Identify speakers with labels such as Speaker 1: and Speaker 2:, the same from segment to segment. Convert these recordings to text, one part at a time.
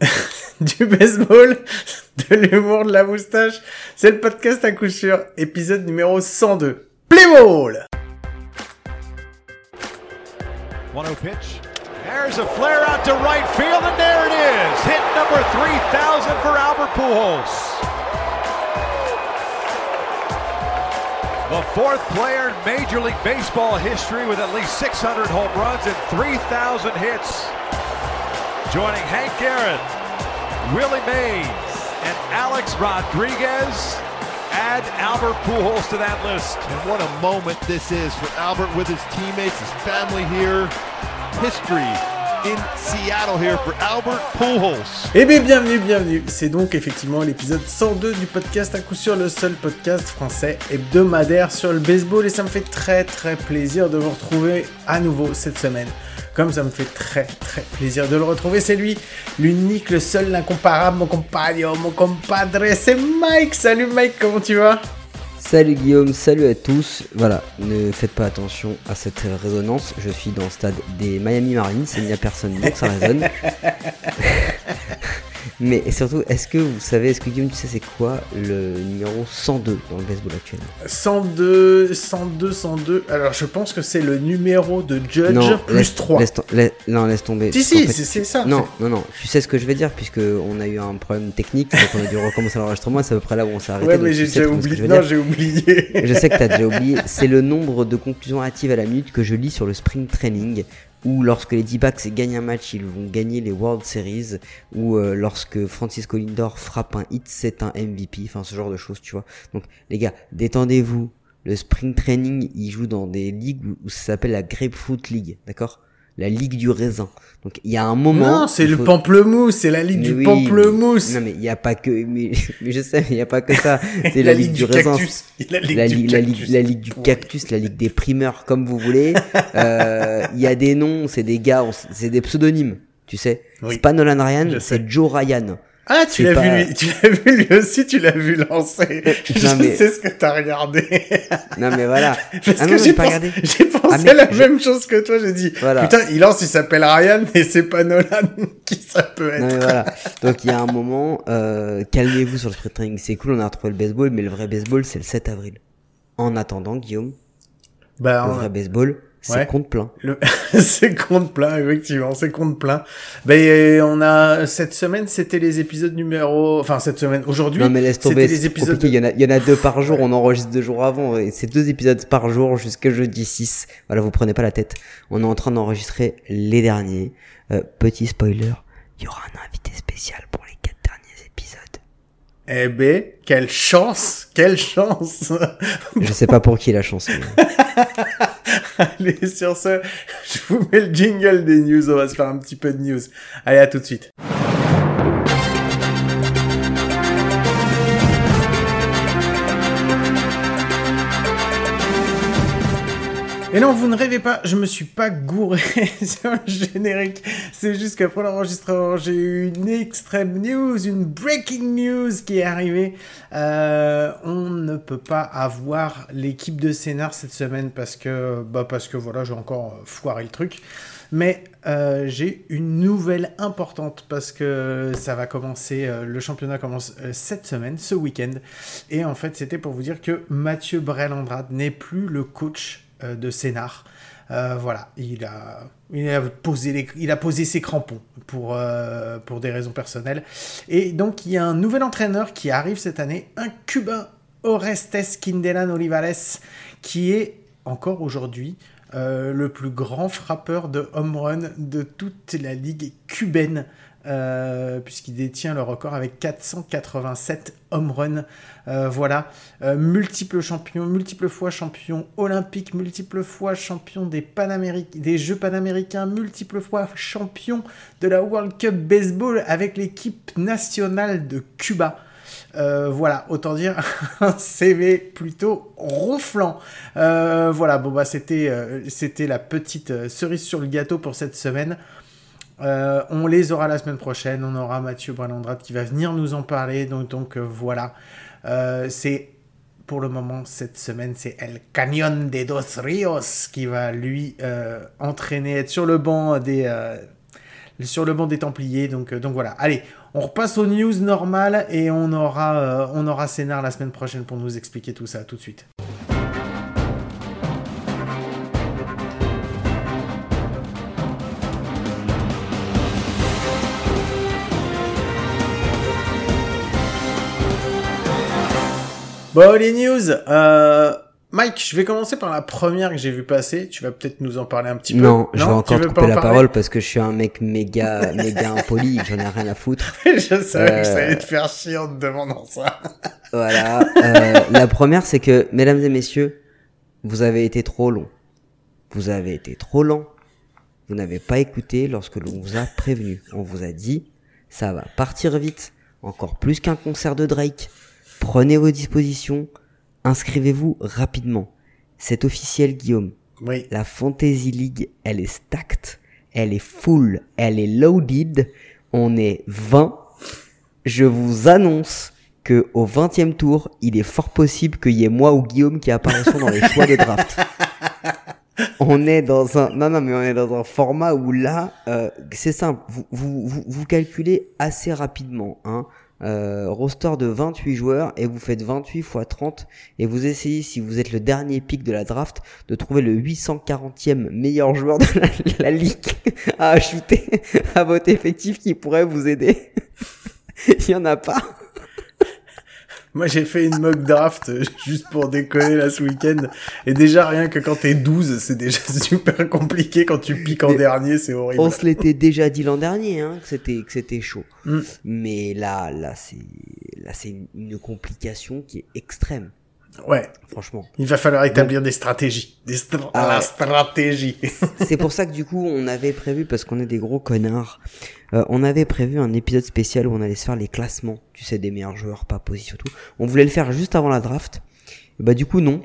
Speaker 1: du baseball, de l'humour, de la moustache. C'est le podcast à coup sûr, épisode numéro 102. Play ball!
Speaker 2: One pitch. There's a flare out to right field, and there it is. Hit number 3,000 for Albert Pujols. The fourth player in Major League Baseball history with at least 600 home runs and 3,000 hits. Joining Hank Aaron, Willie Mays, and Alex Rodriguez. Add Albert Pujols to that list.
Speaker 3: And what a moment this is for Albert with his teammates, his family here. History in Seattle here for Albert Pujols.
Speaker 1: Eh bien, bienvenue, bienvenue. C'est donc effectivement l'épisode 102 du podcast, à coup sûr le seul podcast français hebdomadaire sur le baseball. Et ça me fait très très plaisir de vous retrouver à nouveau cette semaine. Comme ça me fait très très plaisir de le retrouver, c'est lui, l'unique, le seul, l'incomparable, mon compagnon, mon compadre, c'est Mike. Salut Mike, comment tu vas?
Speaker 4: Salut Guillaume, salut à tous. Voilà, ne faites pas attention à cette résonance. Je suis dans le stade des Miami Marines, il n'y a personne donc ça résonne. Mais surtout, est-ce que vous savez, est-ce que Guillaume, tu sais c'est quoi le numéro 102 dans le baseball actuel
Speaker 1: 102, 102, 102. Alors je pense que c'est le numéro de Judge plus
Speaker 4: laisse,
Speaker 1: 3.
Speaker 4: Laisse, laisse, non, laisse tomber.
Speaker 1: Si, si, c'est ça.
Speaker 4: Non, non, non, tu sais ce que je vais dire, puisque on a eu un problème technique, donc on a dû recommencer l'enregistrement, c'est à peu près là où on s'est arrêté.
Speaker 1: Ouais, mais j'ai déjà oublié. Non, j'ai oublié.
Speaker 4: je sais que tu as déjà oublié. C'est le nombre de conclusions actives à la minute que je lis sur le spring training ou lorsque les D-backs gagnent un match, ils vont gagner les World Series, ou euh, lorsque Francisco Lindor frappe un hit, c'est un MVP, enfin ce genre de choses, tu vois. Donc les gars, détendez-vous. Le spring training, il joue dans des ligues où, ça s'appelle la Grapefruit League, d'accord? La ligue du raisin. Donc il y a un moment.
Speaker 1: Non, c'est le pamplemousse, c'est la ligue du pamplemousse.
Speaker 4: Non mais il y a pas que, mais, je sais, il y a pas que ça. C'est la, ligue, du, raisin, la ligue, la, du la, ligue, la ligue du cactus, la ligue des primeurs, comme vous voulez. Euh, il y a des noms, c'est des gars, c'est des pseudonymes, tu sais. C'est pas Nolan Ryan, c'est Joe Ryan.
Speaker 1: Ah, tu l'as vu, lui, tu l'as vu lui aussi, tu l'as vu lancer. Je sais ce que t'as regardé.
Speaker 4: non, mais voilà.
Speaker 1: Parce ah que j'ai pensé, j'ai pensé ah, la même chose que toi, j'ai dit, voilà. putain, il lance, il s'appelle Ryan, et c'est pas Nolan qui ça peut être.
Speaker 4: Non, mais voilà. Donc, il y a un moment, euh, calmez-vous sur le sprint training. C'est cool, on a retrouvé le baseball, mais le vrai baseball, c'est le 7 avril. En attendant, Guillaume, bah, le vrai baseball, c'est compte plein.
Speaker 1: c'est compte plein, effectivement, c'est compte plein. Ben, on a cette semaine, c'était les épisodes numéro, enfin cette semaine, aujourd'hui.
Speaker 4: Non mais laisse tomber, les épisodes. Il y en a, il y en a deux par jour. On enregistre deux jours avant, et c'est deux épisodes par jour jusqu'à jeudi 6 Voilà, vous prenez pas la tête. On est en train d'enregistrer les derniers. Euh, petit spoiler, il y aura un invité spécial pour les quatre derniers épisodes.
Speaker 1: Eh ben, quelle chance, quelle chance.
Speaker 4: Je sais pas pour qui la chance. Mais...
Speaker 1: Allez, sur ce, je vous mets le jingle des news. On va se faire un petit peu de news. Allez, à tout de suite. Non, vous ne rêvez pas, je me suis pas gouré sur le générique. C'est juste qu'après l'enregistrement, j'ai eu une extrême news, une breaking news qui est arrivée. Euh, on ne peut pas avoir l'équipe de scénar cette semaine parce que, bah parce que voilà, j'ai encore foiré le truc. Mais euh, j'ai une nouvelle importante parce que ça va commencer, euh, le championnat commence cette semaine, ce week-end. Et en fait, c'était pour vous dire que Mathieu Brel-Andrade n'est plus le coach de scénar. Euh, voilà, il a, posé ses crampons pour, euh, pour des raisons personnelles. Et donc, il y a un nouvel entraîneur qui arrive cette année, un Cubain, Orestes Quindelan Olivares, qui est encore aujourd'hui le plus grand frappeur de home run de toute la ligue cubaine. puisqu'il détient le record avec 487 home runs euh, voilà, euh, multiple champion, multiple fois champion olympique, multiple fois champion des, des Jeux panaméricains, multiple fois champion de la World Cup Baseball avec l'équipe nationale de Cuba. Euh, voilà, autant dire un CV plutôt ronflant. voilà, bon bah c'était c'était la petite cerise sur le gâteau pour cette semaine. on les aura la semaine prochaine. On aura Mathieu Bralandrade qui va venir nous en parler. Donc, donc voilà. Euh, c'est pour le moment cette semaine, c'est El Canyon de Dos Rios qui va lui euh, entraîner, être sur le banc des, euh, sur le banc des Templiers. Donc, donc voilà. Allez, on repasse aux news normales et on aura, Scénar la semaine prochaine pour nous expliquer tout ça. Tout de suite. Bon, les news. Euh, Mike, je vais commencer par la première que j'ai vue passer. Tu vas peut-être nous en parler un petit peu.
Speaker 4: Non, je vais encore te couper la parole parce que je suis un mec méga, méga impoli. J'en ai rien à foutre.
Speaker 1: je savais que ça allait te faire chier en te demandant ça.
Speaker 4: voilà. Euh, la première, c'est que, mesdames et messieurs, vous avez été trop long. Vous avez été trop lent. Vous n'avez pas écouté lorsque l'on vous a prévenu. On vous a dit, ça va partir vite. Encore plus qu'un concert de Drake. Prenez vos dispositions, inscrivez-vous rapidement. C'est officiel, Guillaume.
Speaker 1: Oui.
Speaker 4: La Fantasy League, elle est stacked, elle est full, elle est loaded. On est 20. Je vous annonce que au 20e tour, il est fort possible qu'il y ait moi ou Guillaume qui apparaissons dans les choix de draft. on est dans un non non mais on est dans un format où là euh, c'est simple vous, vous, vous, vous calculez assez rapidement hein euh, roster de 28 joueurs et vous faites 28 x 30 et vous essayez si vous êtes le dernier pic de la draft de trouver le 840e meilleur joueur de la, ligue à ajouter à votre effectif qui pourrait vous aider. Il y en a pas.
Speaker 1: Moi, j'ai fait une mock draft euh, juste pour déconner là ce week-end. Et déjà, rien que quand t'es 12, c'est déjà super compliqué. Quand tu piques en dernier, c'est horrible.
Speaker 4: On se l'était déjà dit l'an dernier, hein, que c'était, que c'était chaud. Mm. Mais là, là, c'est, là, c'est une complication qui est extrême.
Speaker 1: Ouais.
Speaker 4: Franchement.
Speaker 1: Il va falloir établir des stratégies. Des ah la stratégie.
Speaker 4: c'est pour ça que du coup, on avait prévu, parce qu'on est des gros connards, euh, on avait prévu un épisode spécial où on allait se faire les classements, tu sais, des meilleurs joueurs, pas position tout. On voulait le faire juste avant la draft. bah du coup non.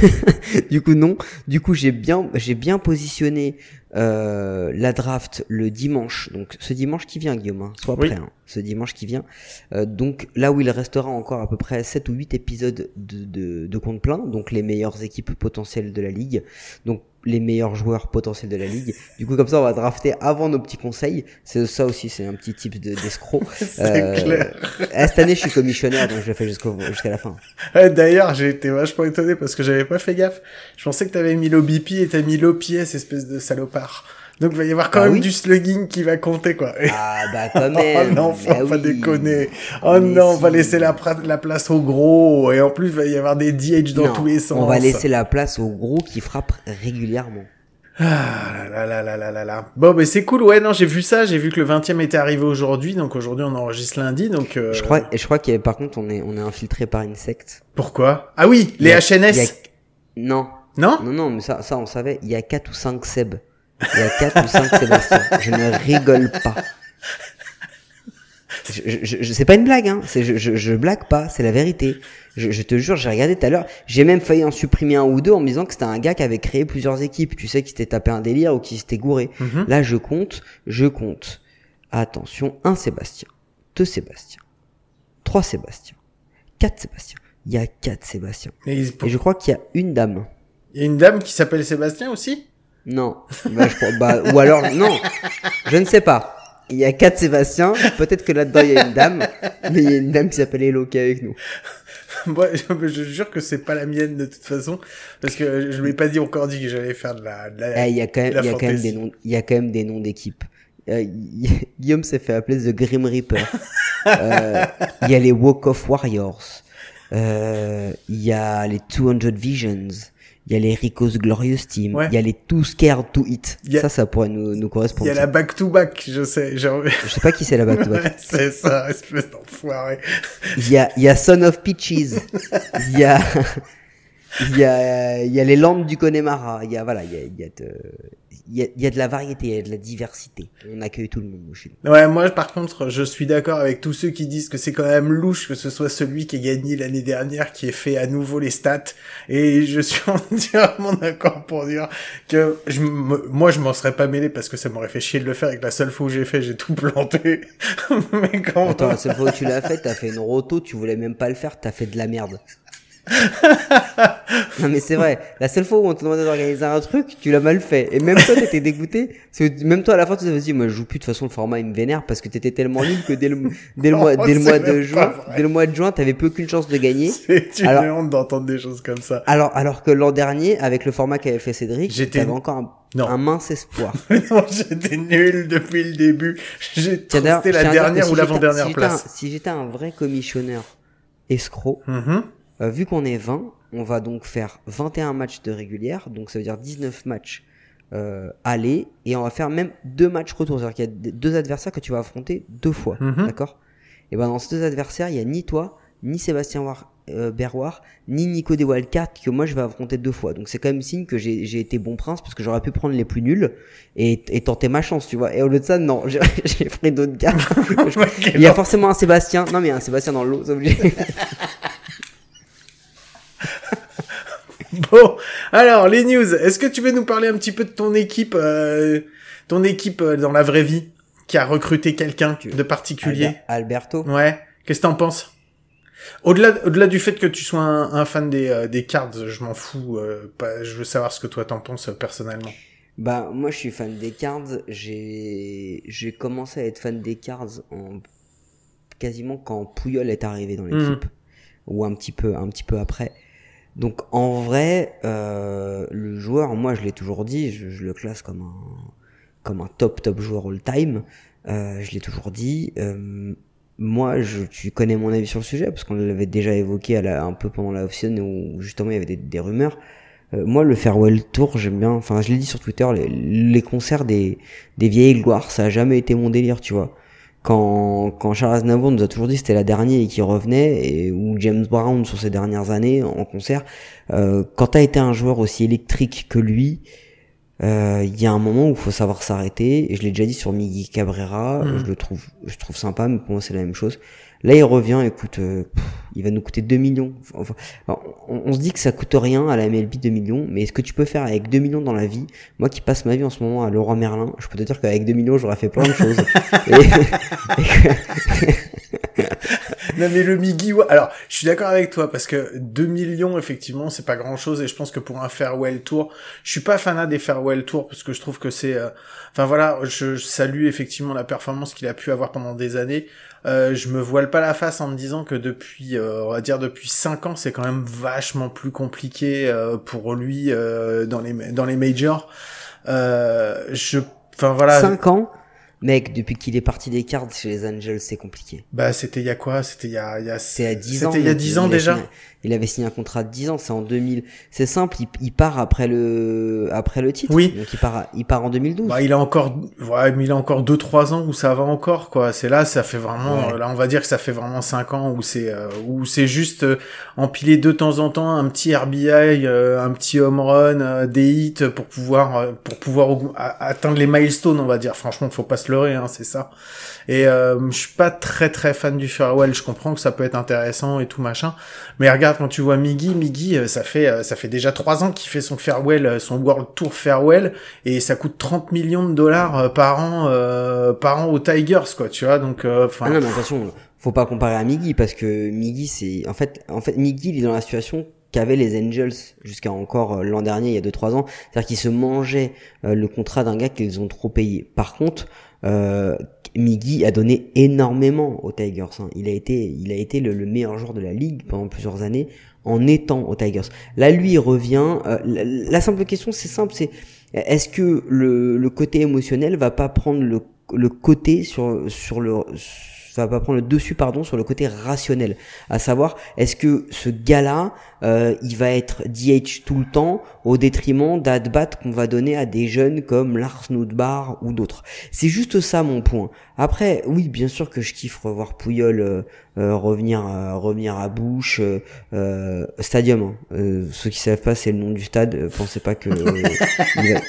Speaker 4: du coup non. Du coup j'ai bien j'ai bien positionné euh, la draft le dimanche. Donc ce dimanche qui vient Guillaume, hein, sois prêt. Hein, ce dimanche qui vient. Euh, donc là où il restera encore à peu près 7 ou 8 épisodes de, de, de compte plein, donc les meilleures équipes potentielles de la ligue. Donc les meilleurs joueurs potentiels de la ligue. Du coup, comme ça, on va drafter avant nos petits conseils. C'est ça aussi, c'est un petit type d'escroc.
Speaker 1: euh, clair.
Speaker 4: Eh, cette année, je suis commissionnaire, donc je le fais jusqu'à la fin.
Speaker 1: D'ailleurs, j'ai été vachement étonné parce que j'avais pas fait gaffe. Je pensais que t'avais mis l'OBP et t'as mis l'OPS, espèce de salopard. Donc il va y avoir quand ah même du slugging qui va compter quoi.
Speaker 4: Ah bah quand même.
Speaker 1: oh non, faut bah pas déconner. Oh non, on va laisser la, la, place au gros et en plus il va y avoir des DH dans tous les sens.
Speaker 4: On va laisser la place au gros qui frappe régulièrement.
Speaker 1: Ah là là là là là là. Bon, mais c'est cool. Ouais, non, j'ai vu ça. J'ai vu que le 20e était arrivé aujourd'hui. Donc aujourd'hui, on enregistre lundi. Donc. Euh...
Speaker 4: Je crois. Je crois qu'il par contre, on est on est infiltré par une secte.
Speaker 1: Pourquoi? Ah oui, les HNS.
Speaker 4: Non.
Speaker 1: Non?
Speaker 4: Non non, mais ça ça on savait. Il y a 4 ou 5 Seb. Il y a 4 ou 5 Sébastien. Je ne rigole pas. Je, je, je c'est pas une blague, hein. C'est, je, je, je blague pas, c'est la vérité. Je, je te jure, j'ai regardé tout à l'heure. J'ai même failli en supprimer un ou deux en me disant que c'était un gars qui avait créé plusieurs équipes. Tu sais, qui s'était tapé un délire ou qui s'était gouré.
Speaker 1: Mhm.
Speaker 4: Là, je compte, je compte. Attention, un Sébastien, deux Sébastien, trois Sébastien, quatre Sébastien. Il y a quatre Sébastien.
Speaker 1: Et,
Speaker 4: Et je crois qu'il y a une dame.
Speaker 1: Il y a une dame qui s'appelle Sébastien aussi?
Speaker 4: Non. Bah, je, bah, ou alors, non. Je ne sais pas. Il y a quatre Sébastien. Peut-être que là-dedans, il y a une dame. Mais il y a une dame qui s'appelle Elo qui est avec nous.
Speaker 1: Moi, je, je jure que c'est pas la mienne de toute façon. Parce que je m'ai pas dit encore dit que j'allais faire de la, de la,
Speaker 4: eh, il y a quand même, il y a quand même des noms, il y a quand même des noms d'équipes. Euh, Guillaume s'est fait appeler The Grim Reaper. euh, il y a les Walk of Warriors. Euh, il y a les 200 Visions il y a les Rico's Glorious Team, il y a les Too Scared to Eat. Ça, ça pourrait nous, nous correspondre.
Speaker 1: Il y a la Back to Back, je sais.
Speaker 4: Je sais pas qui c'est la Back to Back.
Speaker 1: c'est ça, espèce d'enfoiré.
Speaker 4: Il y a, il y a Son of Peaches. Il y a, il y a, il y a les Landes du Connemara. Il y a, voilà, il y a, il y a de, y, a, y a de la variété, il y a de la diversité. On accueille tout le monde chez
Speaker 1: nous. Ouais, moi par contre, je suis d'accord avec tous ceux qui disent que c'est quand même louche que ce soit celui qui a gagné l'année dernière qui ait fait à nouveau les stats. Et je suis entièrement d'accord pour dire que je, moi je m'en serais pas mêlé parce que ça m'aurait fait chier de le faire et que la seule fois où j'ai fait, j'ai tout planté.
Speaker 4: Mais quand Attends, la seule fois où tu l'as fait, t'as fait une roto, tu voulais même pas le faire, t'as fait de la merde. non mais c'est vrai, la seule fois où on te demandait d'organiser un truc, tu l'as mal fait. Et même toi, t'étais dégoûté. Parce que même toi, à la fin, tu t'es dit, moi, je joue plus de toute façon, le format, il me vénère parce que t'étais tellement nul que dès le, dès le mois, dès le mois de
Speaker 1: même
Speaker 4: juin, dès le mois de juin, t'avais plus aucune chance de gagner.
Speaker 1: C'est une
Speaker 4: Alors-
Speaker 1: honte d'entendre des choses comme ça.
Speaker 4: Alors, alors que l'an dernier, avec le format qu'avait fait Cédric,
Speaker 1: J'étais-
Speaker 4: t'avais encore un,
Speaker 1: Non.
Speaker 4: un mince espoir.
Speaker 1: non, j'étais nul depuis le début.
Speaker 4: Je
Speaker 1: la dernière
Speaker 4: si
Speaker 1: ou
Speaker 4: j'étais-
Speaker 1: l'avant-dernière
Speaker 4: si j'étais un-
Speaker 1: place.
Speaker 4: Si j'étais un vrai commissionneur escroc,
Speaker 1: Mhm.
Speaker 4: Euh, vu qu'on est 20, on va donc faire 21 matchs de régulière, donc ça veut dire 19 matchs euh, aller, et on va faire même deux matchs retour. C'est-à-dire qu'il y a deux adversaires que tu vas affronter deux fois,
Speaker 1: Mhm.
Speaker 4: d'accord? Et ben dans ces deux adversaires, il y a ni toi, ni Sébastien War, euh, Berroir, ni Nico des Wildcats que moi je vais affronter deux fois. Donc c'est quand même signe que j'ai été bon prince parce que j'aurais pu prendre les plus nuls et, et tenter ma chance, tu vois. Et au lieu de ça, non, j'ai pris d'autres gars. Il y a forcément un Sébastien. Non mais un Sébastien dans l'eau, c'est obligé.
Speaker 1: Bon, alors les news. Est-ce que tu veux nous parler un petit peu de ton équipe, euh, ton équipe euh, dans la vraie vie, qui a recruté quelqu'un de particulier?
Speaker 4: Alber- Alberto.
Speaker 1: Ouais. Qu'est-ce que t'en penses? Au-delà, au-delà du fait que tu sois un, un fan des, euh, des cards, je m'en fous. euh, pas, je veux savoir ce que toi t'en penses personnellement.
Speaker 4: Bah moi je suis fan des cards. J'ai j'ai commencé à être fan des cards en quasiment quand Pouyol est arrivé dans l'équipe ou un petit peu un petit peu après. Donc en vrai euh, le joueur moi je l'ai toujours dit je, le classe comme un comme un top top joueur all time. Euh, je l'ai toujours dit. Euh, moi, je, tu connais mon avis sur le sujet parce qu'on l'avait déjà évoqué à un peu pendant la off-season où justement il y avait des, des rumeurs. Euh, moi, le farewell tour, j'aime bien. Enfin, je l'ai dit sur Twitter, les, les concerts des, des vieilles gloires, ça a jamais été mon délire, tu vois. Quand, quand Charles Aznavour nous a toujours dit que c'était la dernière et qu'il revenait, et, ou James Brown sur ces dernières années en concert, euh, quand t'as été un joueur aussi électrique que lui, euh, il y a un moment où il faut savoir s'arrêter. Et je l'ai déjà dit sur Miggy Cabrera,
Speaker 1: Mhm.
Speaker 4: je le trouve, je trouve sympa, mais pour moi c'est la même chose. Là, il revient, écoute, euh, pff, il va nous coûter 2 millions. Enfin, on, on se dit que ça coûte rien à la MLB 2 millions, mais est-ce que tu peux faire avec 2 millions dans la vie? Moi qui passe ma vie en ce moment à Leroy Merlin, je peux te dire qu'avec 2 millions, j'aurais fait plein de choses. Et- et que-
Speaker 1: Non mais le Miggy, alors je suis d'accord avec toi parce que 2 millions effectivement c'est pas grand chose et je pense que pour un farewell tour, je suis pas fanat des farewell tours parce que je trouve que c'est, euh, enfin voilà, je, je salue effectivement la performance qu'il a pu avoir pendant des années. Euh, je me voile pas la face en me disant que depuis, euh, on va dire depuis 5 ans, c'est quand même vachement plus compliqué euh, pour lui euh, dans les dans les majors. Je, enfin voilà.
Speaker 4: 5 ans? Mec, depuis qu'il est parti des cartes chez les Angels, c'est compliqué.
Speaker 1: Bah c'était il y a quoi? C'était il y a, il y a
Speaker 4: C'est à 10 ans.
Speaker 1: C'était il y a
Speaker 4: mec.
Speaker 1: 10 ans
Speaker 4: a
Speaker 1: déjà?
Speaker 4: signé- il avait signé un contrat de 10 ans, c'est en 2000. C'est simple, il, il part après le après le titre.
Speaker 1: Oui.
Speaker 4: Donc il part il part en 2012.
Speaker 1: Bah, il a encore, ouais, mais il a encore deux trois ans où ça va encore quoi. C'est là, ça fait vraiment,
Speaker 4: Ouais.
Speaker 1: là on va dire que ça fait vraiment cinq ans où c'est, euh, où c'est juste euh, empiler de temps en temps un petit RBI, euh, un petit home run, des hits pour pouvoir, pour pouvoir a- atteindre les milestones, on va dire. Franchement, faut pas se hein, c'est ça. Et euh, je suis pas très très fan du farewell. Je comprends que ça peut être intéressant et tout machin, mais regarde quand tu vois Miggy, Miggy, euh, ça fait euh, ça fait déjà trois ans qu'il fait son farewell, euh, son World Tour farewell, et ça coûte 30 millions de dollars par an euh, par an aux Tigers quoi, tu vois. Donc enfin
Speaker 4: Ah non, mais attention, faut pas comparer à Miggy parce que Miggy, c'est. En fait, en fait, Miggy, il est dans la situation qu'avaient les Angels jusqu'à encore l'an dernier, il y a 2-3 ans. C'est-à-dire qu'ils se mangeaient le contrat d'un gars qu'ils ont trop payé. Par contre, euh, Miggy a donné énormément aux Tigers. hein. Il a été, il a été le, le meilleur joueur de la ligue pendant plusieurs années en étant aux Tigers. Là, lui, il revient. euh, la, simple question, c'est simple, c'est est-ce que le, côté émotionnel va pas prendre le, le côté sur sur le ça va pas prendre le dessus pardon sur le côté rationnel. À savoir est-ce que ce gars-là euh, il va être DH tout le temps au détriment d'ad-bat qu'on va donner à des jeunes comme Lars Nootbaar ou d'autres? C'est juste ça mon point après oui bien sûr que je kiffe revoir Pouyol euh, euh, revenir à, revenir à Bush euh, euh, Stadium hein. Euh, ceux qui savent pas c'est le nom du stade Euh, pensez pas que euh, il va,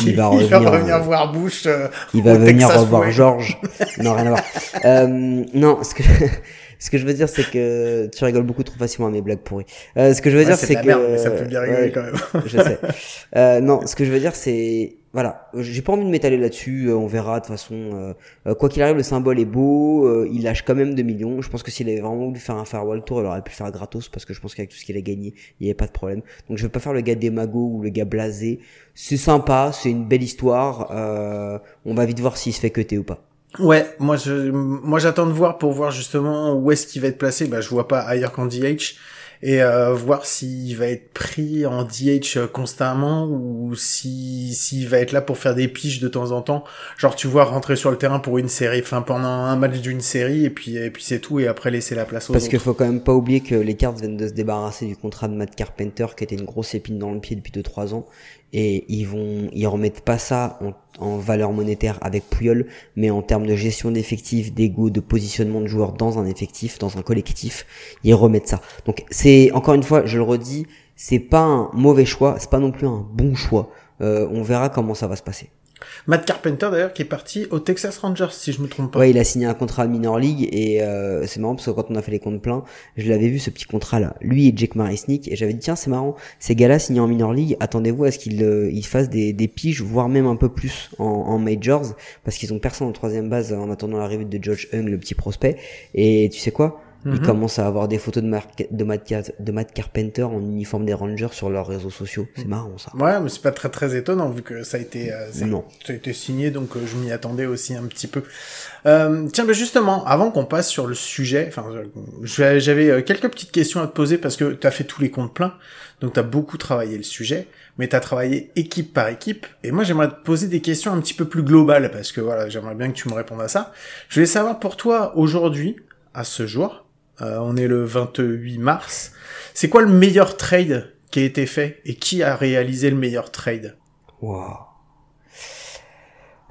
Speaker 4: il va revenir, euh,
Speaker 1: voir euh,
Speaker 4: il va venir
Speaker 1: Texas
Speaker 4: revoir. Georges. Non, rien à voir. Euh, non, ce que, Ce que je veux dire, c'est que tu rigoles beaucoup trop facilement à mes blagues pourries. Euh, ce que je veux
Speaker 1: Ouais,
Speaker 4: dire,
Speaker 1: c'est
Speaker 4: que
Speaker 1: merde, mais ça me fait bien rigoler
Speaker 4: ouais,
Speaker 1: quand même.
Speaker 4: je sais. Euh, non, ce que je veux dire, c'est voilà, j'ai pas envie de m'étaler là-dessus. euh, On verra de toute façon. euh, euh, quoi qu'il arrive, le symbole est beau. euh, il lâche quand même 2 millions. Je pense que s'il avait vraiment voulu faire un farewell tour, il aurait pu le faire gratos parce que je pense qu'avec tout ce qu'il a gagné, il y avait pas de problème. Donc je vais pas faire le gars démago ou le gars blasé. C'est sympa, c'est une belle histoire. euh, on va vite voir s'il se fait cuter ou pas.
Speaker 1: Ouais, moi je, moi j'attends de voir pour voir justement où est-ce qu'il va être placé. Bah je vois pas ailleurs qu'en DH et euh, voir s'il va être pris en DH constamment ou si s'il va être là pour faire des piges de temps en temps. Genre tu vois rentrer sur le terrain pour une série, enfin pendant un match d'une série et puis et puis c'est tout et après laisser la place aux
Speaker 4: Parce
Speaker 1: autres.
Speaker 4: qu'il faut quand même pas oublier que les Cards viennent de se débarrasser du contrat de Matt Carpenter qui était une grosse épine dans le pied depuis 2-3 ans et ils vont ils remettent pas ça en, valeur monétaire avec Puyol mais en termes de gestion d'effectifs, d'ego, de positionnement de joueurs dans un effectif, dans un collectif, ils remettent ça. Donc c'est encore une fois, je le redis, c'est pas un mauvais choix, c'est pas non plus un bon choix. Euh, on verra comment ça va se passer.
Speaker 1: Matt Carpenter d'ailleurs qui est parti au Texas Rangers si je me trompe pas.
Speaker 4: Ouais, il a signé un contrat minor league et euh, c'est marrant parce que quand on a fait les comptes pleins, je l'avais vu ce petit contrat là, lui et Jake Marisnik et j'avais dit tiens c'est marrant, ces gars-là signés en minor league, attendez-vous à ce qu'ils euh, fassent des, des piges voire même un peu plus en, en majors parce qu'ils ont personne en troisième base en attendant l'arrivée de George Hung le petit prospect. Et tu sais quoi? Ils
Speaker 1: Mhm.
Speaker 4: commencent à avoir des photos de, Matt, Car- de Matt Carpenter en uniforme des Rangers sur leurs réseaux sociaux. C'est marrant ça.
Speaker 1: Ouais, mais c'est pas très très étonant vu que ça a été euh, ça, a-
Speaker 4: Non.
Speaker 1: ça a été signé, donc euh, je m'y attendais aussi un petit peu. Euh, tiens, bah justement, avant qu'on passe sur le sujet, enfin, euh, j'avais quelques petites questions à te poser parce que tu as fait tous les comptes pleins, donc tu as beaucoup travaillé le sujet, mais tu as travaillé équipe par équipe. Et moi, j'aimerais te poser des questions un petit peu plus globales parce que voilà, j'aimerais bien que tu me répondes à ça. Je voulais savoir pour toi aujourd'hui, à ce jour, euh, on est le 28 mars, c'est quoi le meilleur trade qui a été fait et qui a réalisé le meilleur trade?
Speaker 4: Wow.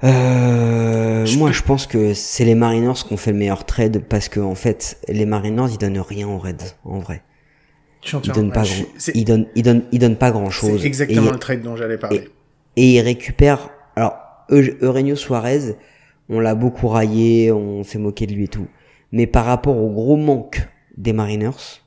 Speaker 4: Euh,
Speaker 1: Je
Speaker 4: moi,
Speaker 1: peux-
Speaker 4: je pense que c'est les Mariners qui ont fait le meilleur trade parce que en fait, les Mariners ils donnent rien aux Reds en vrai. Ils donnent pas grand, ils donnent, ils donnent, ils donnent pas grand chose.
Speaker 1: c'est exactement le trade dont j'allais parler.
Speaker 4: et ils récupèrent. Alors, Eu- Eugenio Suarez, on l'a beaucoup raillé, on s'est moqué de lui et tout. Mais par rapport au gros manque des Mariners,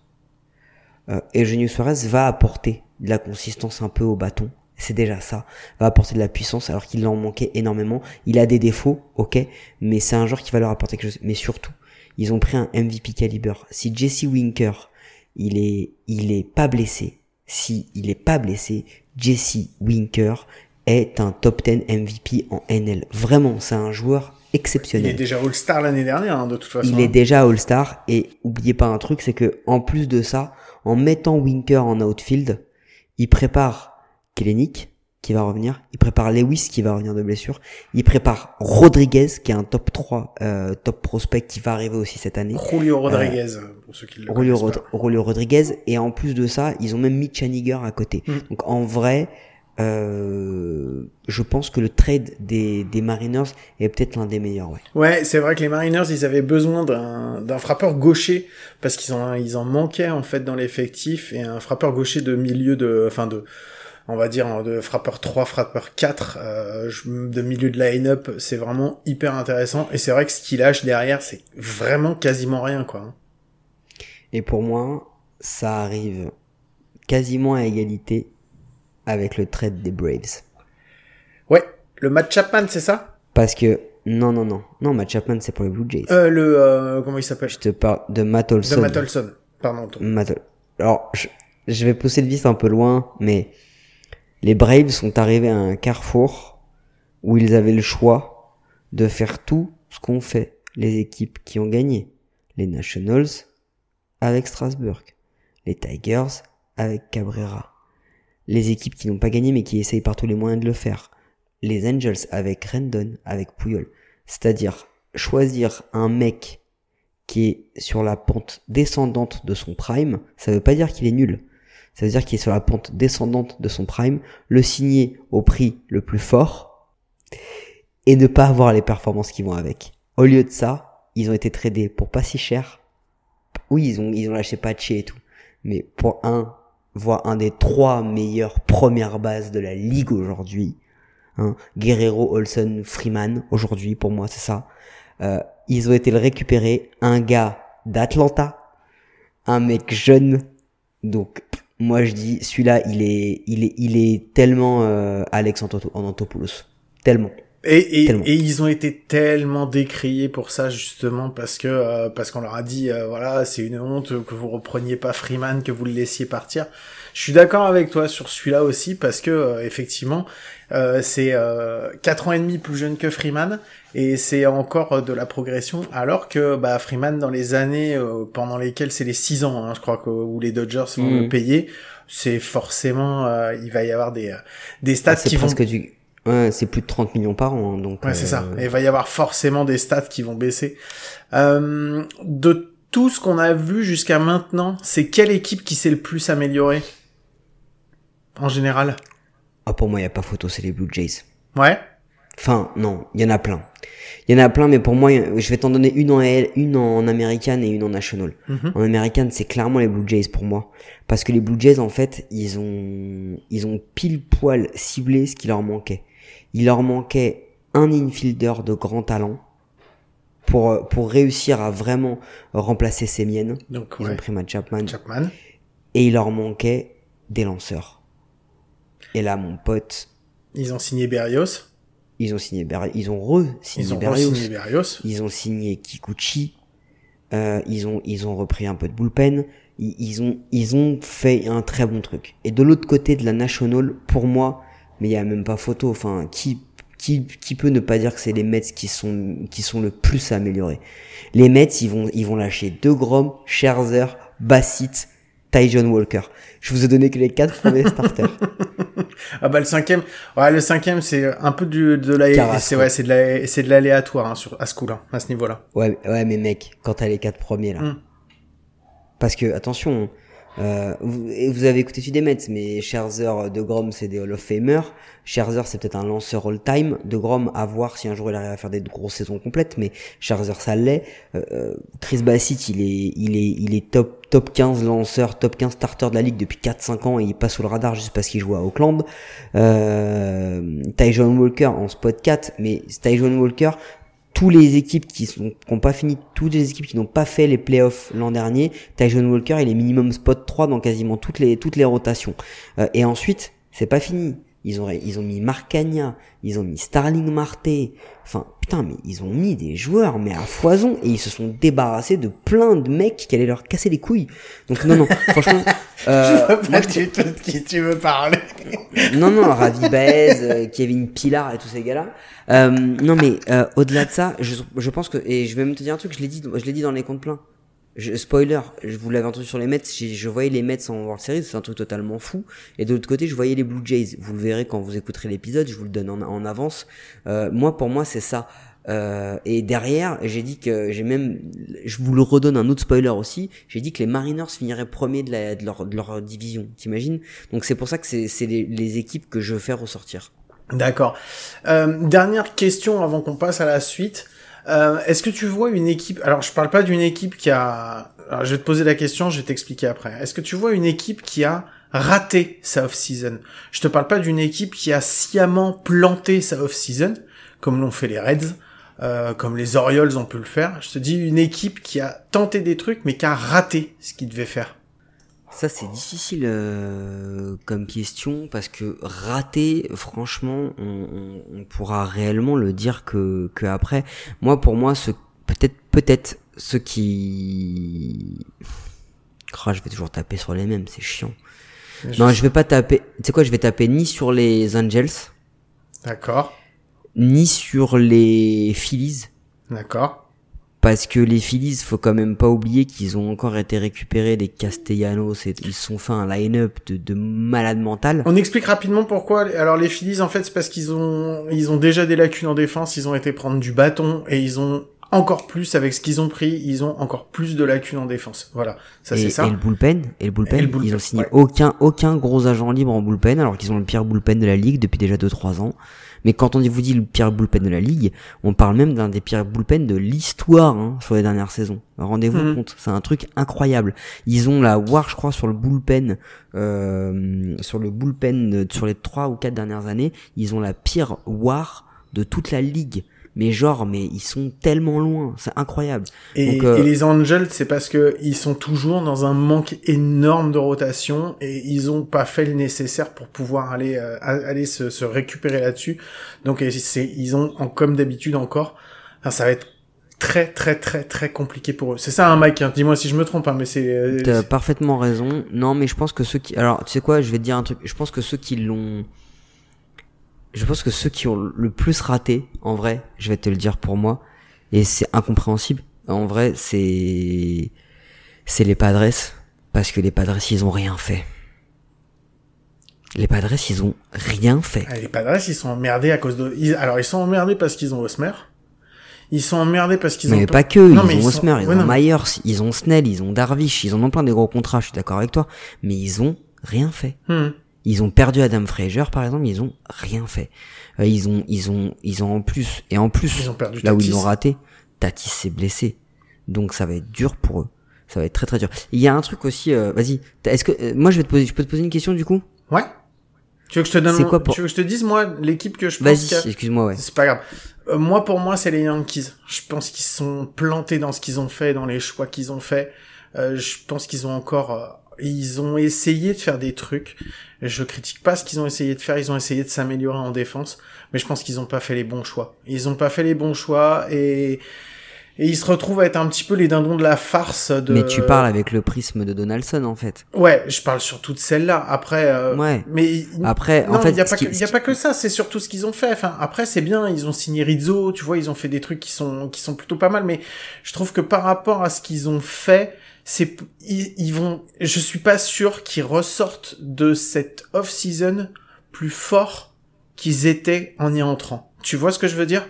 Speaker 4: euh, Eugenio Suarez va apporter de la consistance un peu au bâton. C'est déjà ça. Va apporter de la puissance alors qu'il en manquait énormément. Il a des défauts, ok, mais c'est un joueur qui va leur apporter quelque chose. Mais surtout, ils ont pris un MVP caliber. Si Jesse Winker, il est, pas blessé. Si il est pas blessé, Jesse Winker est un top 10 MVP en NL. Vraiment, c'est un joueur
Speaker 1: Il
Speaker 4: exceptionnel.
Speaker 1: est déjà All-Star l'année dernière, hein, de toute façon.
Speaker 4: Il est déjà All-Star et oubliez pas un truc, c'est que en plus de ça, en mettant Winker en outfield, il prépare Kelenic qui va revenir, il prépare Lewis qui va revenir de blessure, il prépare Rodriguez qui est un top 3 euh, top prospect qui va arriver aussi cette année.
Speaker 1: Julio Rodriguez, pour ceux qui le
Speaker 4: Julio, Julio Rodriguez et en plus de ça, ils ont même mis Chaniger à côté.
Speaker 1: Mm.
Speaker 4: Donc en vrai, euh, je pense que le trade des, des Mariners est peut-être l'un des meilleurs. Ouais.
Speaker 1: Ouais, c'est vrai que les Mariners, ils avaient besoin d'un d'un frappeur gaucher parce qu'ils en ils en manquaient en fait dans l'effectif et un frappeur gaucher de milieu de enfin de on va dire de frappeur 3, frappeur 4 euh, de milieu de line-up, c'est vraiment hyper intéressant et c'est vrai que ce qu'il lâche derrière, c'est vraiment quasiment rien quoi. hein.
Speaker 4: Et pour moi, ça arrive quasiment à égalité avec le trade des Braves.
Speaker 1: Ouais, le Matt Chapman, c'est ça?
Speaker 4: Parce que non, non, non, non, Matt Chapman c'est pour les Blue Jays.
Speaker 1: euh, le euh, comment il s'appelle?
Speaker 4: Je te parle de Matt
Speaker 1: De
Speaker 4: Olson.
Speaker 1: Matt Olson. Pardon.
Speaker 4: Matt Alors, je, je vais pousser le vice un peu loin, mais les Braves sont arrivés à un carrefour où ils avaient le choix de faire tout ce qu'ont fait les équipes qui ont gagné. Les Nationals avec Strasbourg, les Tigers avec Cabrera, les équipes qui n'ont pas gagné mais qui essayent par tous les moyens de le faire, les Angels avec Rendon, avec Puyol. C'est-à-dire choisir un mec qui est sur la pente descendante de son prime, ça veut pas dire qu'il est nul. Ça veut dire qu'il est sur la pente descendante de son prime, le signer au prix le plus fort et ne pas avoir les performances qui vont avec. Au lieu de ça, ils ont été tradés pour pas si cher. Oui, ils ont, ils ont lâché Paché et tout. Mais pour un, voire un des trois meilleures premières bases de la ligue aujourd'hui, hein, Guerrero, Olsen, Freeman, aujourd'hui, pour moi, c'est ça. Euh, ils ont été le récupérer un gars d'Atlanta. Un mec jeune. Donc, moi je dis, celui-là, il est, il est, il est tellement euh, Alex Antopoulos. Tellement.
Speaker 1: Et, et, et, ils ont été tellement décriés pour ça justement parce que euh, parce qu'on leur a dit euh, voilà c'est une honte que vous repreniez pas Freeman que vous le laissiez partir. Je suis d'accord avec toi sur celui-là aussi parce que euh, effectivement c'est quatre ans et demi plus jeune que Freeman et c'est encore de la progression alors que bah Freeman dans les années pendant lesquelles c'est les six ans hein, je crois que où les Dodgers vont le mmh. payer c'est forcément il va y avoir des des stats
Speaker 4: ah,
Speaker 1: qui vont
Speaker 4: du Ouais, c'est plus de 30 millions par an, hein, donc.
Speaker 1: Ouais, c'est ça. Et il va y avoir forcément des stats qui vont baisser. Euh, de tout ce qu'on a vu jusqu'à maintenant, c'est quelle équipe qui s'est le plus améliorée En général?
Speaker 4: Ah, pour moi, il y a pas photo, c'est les Blue Jays.
Speaker 1: Ouais?
Speaker 4: Enfin, non, il y en a plein. Il y en a plein, mais pour moi, je vais t'en donner une en une en American et une en National. Mhm. En American, c'est clairement les Blue Jays pour moi. Parce que les Blue Jays, en fait, ils ont, ils ont pile poil ciblé ce qui leur manquait. Il leur manquait un infielder de grand talent pour, pour réussir à vraiment remplacer ses miennes.
Speaker 1: Donc,
Speaker 4: ils ont pris Matt Chapman.
Speaker 1: Chapman.
Speaker 4: Et il leur manquait des lanceurs. Et là, mon pote.
Speaker 1: Ils ont signé Berrios.
Speaker 4: Ils ont signé Berrios. Ils ont re-signé
Speaker 1: ils ont
Speaker 4: Berrios.
Speaker 1: Berrios.
Speaker 4: Ils ont signé Kikuchi. Euh, ils ont ils ont repris un peu de bullpen. Ils, ils, ont ils ont fait un très bon truc. Et de l'autre côté de la National, pour moi, mais il y a même pas photo. Enfin, qui, qui, qui peut ne pas dire que c'est les Mets qui sont, qui sont le plus améliorés? Les Mets, ils vont, ils vont lâcher De Grom, Scherzer, Bassett, Ty John Walker. Je vous ai donné que les quatre premiers starters.
Speaker 1: ah bah le cinquième, ouais le cinquième c'est un peu du, de la, c'est ouais c'est de la, c'est de l'aléatoire hein, sur à ce coup-là, à ce niveau-là.
Speaker 4: Ouais ouais mais mec, quand t'as les quatre premiers là, hmm. parce que attention, euh, vous, vous, avez écouté des Mets, mais Scherzer, De Grom, c'est des Hall of Famer. Scherzer, c'est peut-être un lanceur all-time. De Grom, à voir si un jour il arrive à faire des grosses saisons complètes, mais Scherzer, ça l'est. Euh, euh Chris Bassett, il est, il est, il est top, top 15 lanceur, top 15 starter de la ligue depuis 4-5 ans et il passe sous le radar juste parce qu'il joue à Oakland. Euh, Tyjon Walker en spot 4, mais Tyjon Walker, tous les équipes qui sont qui pas fini, toutes les équipes qui n'ont pas fait les playoffs l'an dernier, Tyson Walker il est minimum spot 3 dans quasiment toutes les toutes les rotations. Euh, et ensuite, c'est pas fini. Ils ont ils ont mis Marcagna, ils ont mis Starling Marte. Enfin, putain, mais ils ont mis des joueurs mais à foison et ils se sont débarrassés de plein de mecs qui allaient leur casser les couilles. Donc non non, franchement
Speaker 1: euh, je pas de qui tu veux parler.
Speaker 4: non non, Ravi Baez, euh, Kevin Pilar et tous ces gars-là. Euh, non mais euh, au-delà de ça, je, je pense que et je vais même te dire un truc, je l'ai dit je l'ai dit dans les comptes pleins. Je, spoiler, je vous l'avais entendu sur les Mets, je, voyais les Mets en World Series, c'est un truc totalement fou. Et de l'autre côté, je voyais les Blue Jays. Vous le verrez quand vous écouterez l'épisode, je vous le donne en, en avance. Euh, moi, pour moi, c'est ça. Euh, et derrière, j'ai dit que j'ai même, je vous le redonne un autre spoiler aussi. J'ai dit que les Mariners finiraient premier de, leur, division. T'imagines? Donc c'est pour ça que c'est les, équipes que je faire ressortir.
Speaker 1: D'accord. Euh, dernière question avant qu'on passe à la suite. Euh, Est-ce que tu vois une équipe Alors, je parle pas d'une équipe qui a. Alors, je vais te poser la question, je vais t'expliquer après. Est-ce que tu vois une équipe qui a raté sa off-season? Je te parle pas d'une équipe qui a sciemment planté sa off-season, comme l'ont fait les Reds, euh, comme les Orioles ont pu le faire. Je te dis une équipe qui a tenté des trucs, mais qui a raté ce qu'il devait faire.
Speaker 4: Ça c'est difficile euh, comme question parce que rater, franchement, on, on, pourra réellement le dire que, que après. Moi, pour moi, ce peut-être peut-être ce qui, oh, je vais toujours taper sur les mêmes, c'est chiant. non, je vais pas taper. Tu sais quoi, je vais taper ni sur les Angels.
Speaker 1: D'accord.
Speaker 4: Ni sur les Phillies.
Speaker 1: D'accord
Speaker 4: parce que les Phillies, faut quand même pas oublier qu'ils ont encore été récupérés des Castellanos et ils sont fait un line-up de, de malade mental.
Speaker 1: On explique rapidement pourquoi. Alors les Phillies, en fait, c'est parce qu'ils ont ils ont déjà des lacunes en défense, ils ont été prendre du bâton et ils ont encore plus avec ce qu'ils ont pris, ils ont encore plus de lacunes en défense. Voilà, ça c'est ça.
Speaker 4: Et le bullpen, et le bullpen, ils ont signé aucun aucun gros agent libre en bullpen alors qu'ils ont le pire bullpen de la ligue depuis déjà 2 3 ans. Mais quand on vous dit le pire bullpen de la ligue, on parle même d'un des pires bullpen de l'histoire hein, sur les dernières saisons. Rendez-vous mhm. compte, c'est un truc incroyable. Ils ont la war, je crois, sur le bullpen, euh, sur le bullpen sur les trois ou quatre dernières années, ils ont la pire war de toute la ligue. Mais genre, mais ils sont tellement loin, c'est incroyable.
Speaker 1: Et,
Speaker 4: Donc, euh,
Speaker 1: et les Angels, c'est parce que ils sont toujours dans un manque énorme de rotation et ils ont pas fait le nécessaire pour pouvoir aller euh, aller se, se récupérer là-dessus. Donc ils ont comme d'habitude encore, enfin, ça va être très très très très compliqué pour eux. C'est ça, un Mike. hein. Dis-moi si je me trompe, hein, mais c'est euh,
Speaker 4: T'as parfaitement raison. Non, mais je pense que ceux qui. Alors, tu sais quoi, je vais te dire un truc. Je pense que ceux qui l'ont. Je pense que ceux qui ont le plus raté, en vrai, je vais te le dire pour moi, et c'est incompréhensible. En vrai, c'est. C'est les Padres, parce que les Padres, ils ont rien fait. Les Padres, ils ont rien fait.
Speaker 1: Ah, les Padres, ils sont emmerdés à cause de. ils- Alors, ils sont emmerdés parce qu'ils ont Osmer. Ils sont emmerdés parce qu'ils ont.
Speaker 4: Mais pas que,
Speaker 1: Non,
Speaker 4: ils
Speaker 1: mais
Speaker 4: ont
Speaker 1: sont-
Speaker 4: Hosmer, ils
Speaker 1: ouais,
Speaker 4: ont
Speaker 1: non, mais-
Speaker 4: Myers, ils ont Snell, ils ont Darvish, ils en ont plein des gros contrats, je suis d'accord avec toi. Mais ils ont rien fait.
Speaker 1: Hmm.
Speaker 4: Ils ont perdu Adam Frazier, par exemple, ils ont rien fait. Euh, ils ont, ils ont, ils ont en plus, et en plus,
Speaker 1: Ils ont perdu
Speaker 4: là où ils ont raté, Tatis s'est blessé. Donc ça va être dur pour eux. Ça va être très très dur. Il y a un truc aussi, euh, vas-y, est-ce que, euh, moi je vais te poser, je peux te poser une question du coup?
Speaker 1: Ouais. Tu veux que je te donne mon-
Speaker 4: quoi pour-
Speaker 1: Tu veux que je te dise moi l'équipe que je pense
Speaker 4: Vas-y, excuse-moi, ouais.
Speaker 1: C'est pas grave. Euh, moi, pour moi, c'est les Yankees. Je pense qu'ils sont plantés dans ce qu'ils ont fait, dans les choix qu'ils ont fait. Euh, je pense qu'ils ont encore, euh, ils ont essayé de faire des trucs. Je critique pas ce qu'ils ont essayé de faire. Ils ont essayé de s'améliorer en défense, mais je pense qu'ils ont pas fait les bons choix. Ils ont pas fait les bons choix et et ils se retrouvent à être un petit peu les dindons de la farce de.
Speaker 4: Mais tu parles avec le prisme de Donaldson, en fait.
Speaker 1: Ouais, je parle surtout de celle-là. Après, euh,
Speaker 4: Ouais.
Speaker 1: mais
Speaker 4: Après,
Speaker 1: non,
Speaker 4: en fait,
Speaker 1: il y a pas
Speaker 4: qui-
Speaker 1: que,
Speaker 4: ce
Speaker 1: y a pas que ça, c'est surtout ce qu'ils ont fait. Enfin, après c'est bien, ils ont signé Rizzo, tu vois, ils ont fait des trucs qui sont qui sont plutôt pas mal mais je trouve que par rapport à ce qu'ils ont fait, c'est ils, ils vont je suis pas sûr qu'ils ressortent de cette off-season plus forts qu'ils étaient en y entrant. Tu vois ce que je veux dire?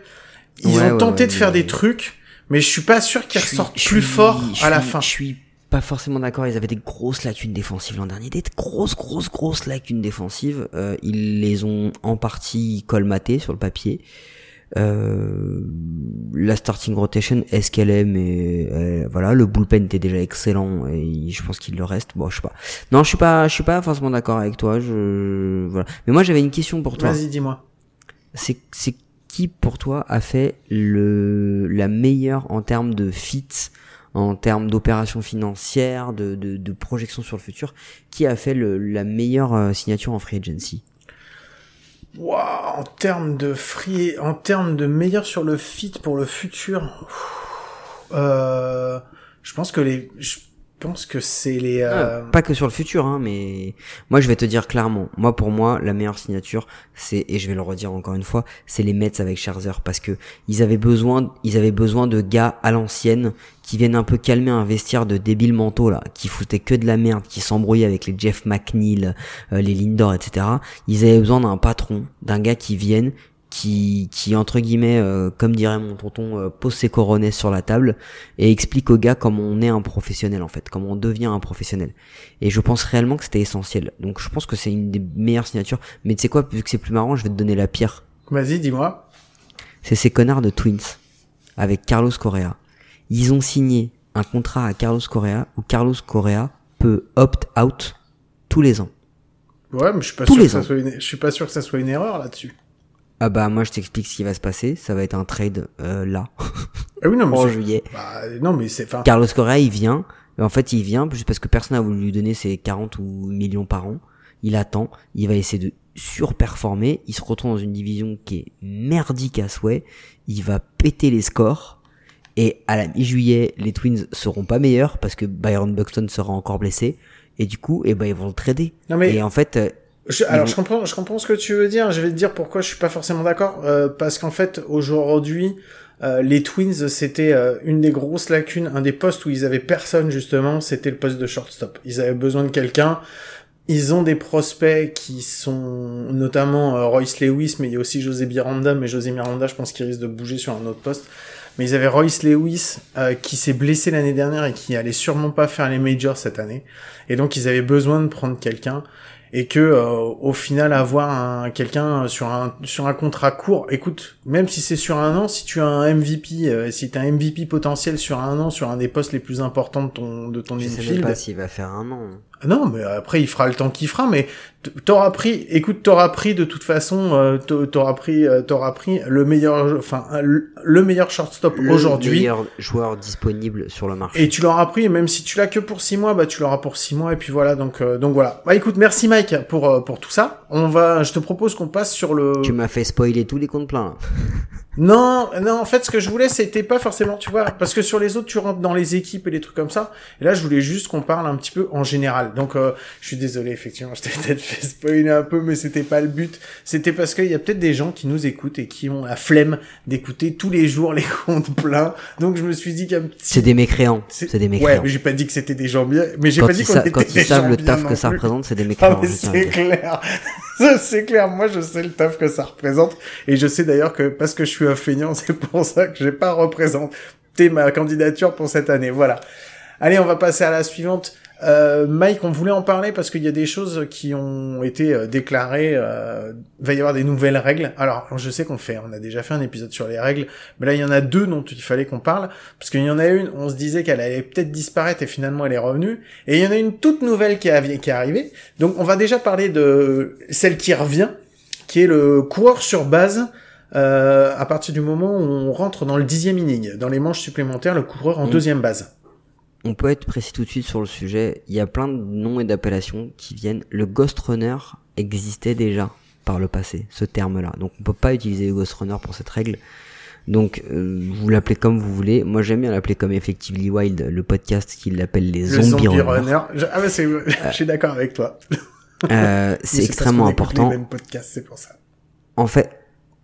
Speaker 1: Ils
Speaker 4: Ouais,
Speaker 1: ont
Speaker 4: ouais,
Speaker 1: tenté
Speaker 4: ouais,
Speaker 1: de faire des trucs, mais je suis pas sûr qu'ils ressortent plus
Speaker 4: je
Speaker 1: à la fin.
Speaker 4: Je suis pas forcément d'accord. Ils avaient des grosses lacunes défensives l'an dernier, des grosses, grosses, grosses lacunes défensives. Euh, ils les ont en partie colmatées sur le papier. Euh, la starting rotation, est-ce qu'elle est Mais euh, voilà, le bullpen était déjà excellent et je pense qu'il le reste. Bon, je sais pas. Non, je suis pas, je suis pas forcément d'accord avec toi. Je voilà. Mais moi, j'avais une question pour toi.
Speaker 1: Vas-y, dis-moi.
Speaker 4: C'est c'est qui pour toi a fait le la meilleure en termes de fit, en termes d'opération financière, de, de, de projection sur le futur, qui a fait le, la meilleure euh, signature en free agency?
Speaker 1: Waouh, en termes de free, en termes de meilleur sur le fit pour le futur, euh, je pense que les, pense que c'est les, euh,
Speaker 4: Pas que sur le futur, hein, mais moi je vais te dire clairement, moi pour moi la meilleure signature, c'est et je vais le redire encore une fois, c'est les Mets avec Scherzer parce que ils avaient besoin, ils avaient besoin de gars à l'ancienne qui viennent un peu calmer un vestiaire de débiles mentaux là, qui foutaient que de la merde, qui s'embrouillaient avec les Jeff McNeil, euh, les Lindor, etc. Ils avaient besoin d'un patron, d'un gars qui vienne qui, qui entre guillemets, euh, comme dirait mon tonton, euh, pose ses coronets sur la table et explique aux gars comment on est un professionnel en fait, comment on devient un professionnel. Et je pense réellement que c'était essentiel. Donc je pense que c'est une des meilleures signatures. Mais tu sais quoi, vu que c'est plus marrant, je vais te donner la pire.
Speaker 1: vas-y, dis-moi.
Speaker 4: C'est ces connards de Twins avec Carlos Correa. Ils ont signé un contrat à Carlos Correa où Carlos Correa peut opt-out tous les ans.
Speaker 1: Ouais, mais je suis pas
Speaker 4: Tous
Speaker 1: sûr
Speaker 4: les
Speaker 1: que ça
Speaker 4: ans.
Speaker 1: soit une, je suis pas sûr que ça soit une erreur là-dessus.
Speaker 4: Ah bah moi je t'explique ce qui va se passer, ça va être un trade euh, là,
Speaker 1: Ah oui, non, mais
Speaker 4: en juillet.
Speaker 1: bah, non, mais c'est, enfin,
Speaker 4: Carlos Correa, il vient. En fait, il vient juste parce que personne n'a voulu lui donner ses 40 ou millions par an. Il attend. Il va essayer de surperformer. Il se retrouve dans une division qui est merdique à souhait. Il va péter les scores. Et à la mi-juillet, les Twins seront pas meilleurs parce que Byron Buxton sera encore blessé. Et du coup, eh ben, ils vont le trader.
Speaker 1: Non, mais-
Speaker 4: Et en fait, euh,
Speaker 1: Je- alors
Speaker 4: vont-
Speaker 1: je comprends, je comprends ce que tu veux dire. Je vais te dire pourquoi je suis pas forcément d'accord. Euh, parce qu'en fait, aujourd'hui, euh, les Twins, c'était euh, une des grosses lacunes, un des postes où ils avaient personne justement, c'était le poste de shortstop. Ils avaient besoin de quelqu'un. Ils ont des prospects qui sont notamment euh, Royce Lewis, mais il y a aussi José Miranda. Mais José Miranda, je pense qu'il risque de bouger sur un autre poste. Mais ils avaient Royce Lewis euh, qui s'est blessé l'année dernière et qui allait sûrement pas faire les majors cette année. Et donc ils avaient besoin de prendre quelqu'un et que euh, au final avoir un quelqu'un sur un sur un contrat court écoute même si c'est sur un an si tu as un MVP euh, si tu as un MVP potentiel sur un an sur un des postes les plus importants de ton de ton
Speaker 4: je sais même pas s'il va faire un an.
Speaker 1: Non, mais après il fera le temps qu'il fera, mais t'auras pris, écoute, t'auras pris de toute façon, euh, t'a- t'auras pris, euh, t'auras pris le meilleur, enfin le le meilleur shortstop
Speaker 4: Le
Speaker 1: aujourd'hui.
Speaker 4: meilleur joueur disponible sur le marché.
Speaker 1: Et tu l'auras pris, et même si tu l'as que pour six mois, bah tu l'auras pour six mois, et puis voilà, donc euh, donc voilà. Bah écoute, merci Mike pour euh, pour tout ça. On va, je te propose qu'on passe sur le.
Speaker 4: Tu m'as fait spoiler tous les comptes pleins.
Speaker 1: Non, non, en fait, ce que je voulais, c'était pas forcément, tu vois, parce que sur les autres, tu rentres dans les équipes et les trucs comme ça. Et là, je voulais juste qu'on parle un petit peu en général. Donc, euh, je suis désolé, effectivement, je t'ai peut-être fait spoiler un peu, mais c'était pas le but. C'était parce qu'il y a peut-être des gens qui nous écoutent et qui ont la flemme d'écouter tous les jours les comptes pleins. Donc, je me suis dit qu'un petit...
Speaker 4: C'est des mécréants. C'est des
Speaker 1: Ouais,
Speaker 4: mécréants.
Speaker 1: mais j'ai pas dit que c'était des gens bien, mais j'ai
Speaker 4: quand
Speaker 1: pas dit qu'on était
Speaker 4: quand
Speaker 1: des
Speaker 4: ils savent
Speaker 1: gens
Speaker 4: le
Speaker 1: bien
Speaker 4: taf que ça représente, c'est des
Speaker 1: Ah
Speaker 4: mécréants. à
Speaker 1: c'est clair, c'est clair. Moi je sais le taf que ça représente et je sais d'ailleurs que parce que je suis un feignant, c'est pour ça que j'ai pas représenté ma candidature pour cette année. Voilà. Allez, on va passer à la suivante. Euh, Mike, on voulait en parler parce qu'il y a des choses qui ont été euh, déclarées. Euh, il va y avoir des nouvelles règles. Alors, je sais qu'on fait, on a déjà fait un épisode sur les règles, mais là il y en a deux dont il fallait qu'on parle parce qu'il y en a une, on se disait qu'elle allait peut-être disparaître et finalement elle est revenue, et il y en a une toute nouvelle qui est, qui est arrivée. Donc, on va déjà parler de celle qui revient, qui est le coureur sur base. Euh, à partir du moment où on rentre dans le dixième inning, dans les manches supplémentaires, le coureur en
Speaker 4: Mm.
Speaker 1: deuxième base.
Speaker 4: On peut être précis tout de suite sur le sujet. Il y a plein de noms et d'appellations qui viennent. Le Ghost Runner existait déjà par le passé, ce terme-là. Donc on peut pas utiliser le Ghost Runner pour cette règle. Donc euh, vous l'appelez comme vous voulez. Moi j'aime bien l'appeler comme Effectively Wild, le podcast qui l'appelle les
Speaker 1: Le
Speaker 4: Zombie,
Speaker 1: zombie
Speaker 4: Runners.
Speaker 1: runner. Je- Ah ouais, c'est, je suis d'accord avec toi.
Speaker 4: Euh, c'est extrêmement important.
Speaker 1: Podcasts, c'est pour ça.
Speaker 4: En fait,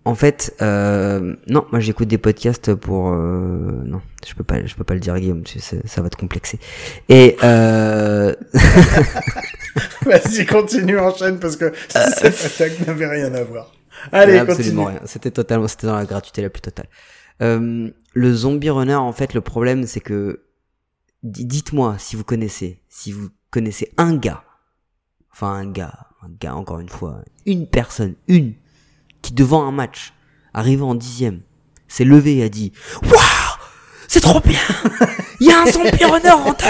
Speaker 4: en fait, euh, non, moi j'écoute des podcasts pour, euh, non, je peux pas, je peux pas le dire Guillaume, tu sais, ça va te complexer. Et euh,
Speaker 1: Vas-y, continue, enchaîne, parce que cette attaque n'avait rien à voir. Allez,
Speaker 4: absolument
Speaker 1: continue.
Speaker 4: rien. C'était totalement, c'était dans la gratuité la plus totale. Euh, le zombie runner, en fait, le problème c'est que, dites-moi si vous connaissez, si vous connaissez un gars, enfin un gars, un gars encore une fois, une personne, une, qui devant un match, arrivé en dixième, s'est levé et a dit, waouh, c'est trop bien, il y a un zombie runner en deux.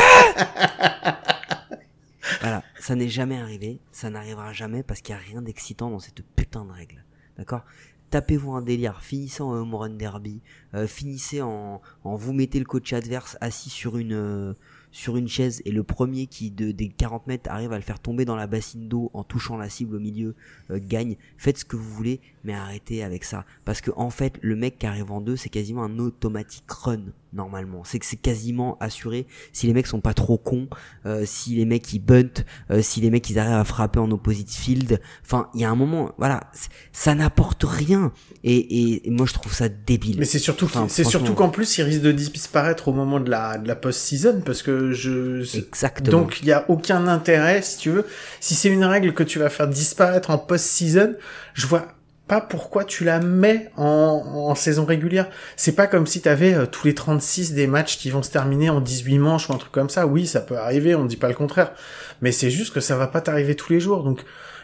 Speaker 4: Voilà, ça n'est jamais arrivé, ça n'arrivera jamais parce qu'il n'y a rien d'excitant dans cette putain de règle. D'accord? Tapez-vous un délire, finissez en home run derby, euh, finissez en, en vous mettez le coach adverse assis sur une euh, sur une chaise et le premier qui de, des 40 mètres arrive à le faire tomber dans la bassine d'eau en touchant la cible au milieu euh, gagne. Faites ce que vous voulez, mais arrêtez avec ça parce que en fait le mec qui arrive en deux c'est quasiment un automatique run normalement. C'est que c'est quasiment assuré si les mecs sont pas trop cons, euh, si les mecs ils bunt, euh, si les mecs ils arrivent à frapper en opposite field. Enfin, il y a un moment, voilà, ça n'apporte rien. Et, et, et moi je trouve ça débile.
Speaker 1: Mais c'est surtout,
Speaker 4: Enfin,
Speaker 1: c'est surtout qu'en plus, il risque de disparaître au moment de la, de la post-season, parce que je,
Speaker 4: Exactement.
Speaker 1: donc il y a aucun intérêt, si tu veux. Si c'est une règle que tu vas faire disparaître en post-season, je vois pas pourquoi tu la mets en, en saison régulière. C'est pas comme si t'avais euh, tous les 36 des matchs qui vont se terminer en 18 manches ou un truc comme ça. Oui, ça peut arriver, on dit pas le contraire. Mais c'est juste que ça va pas t'arriver tous les jours. Donc,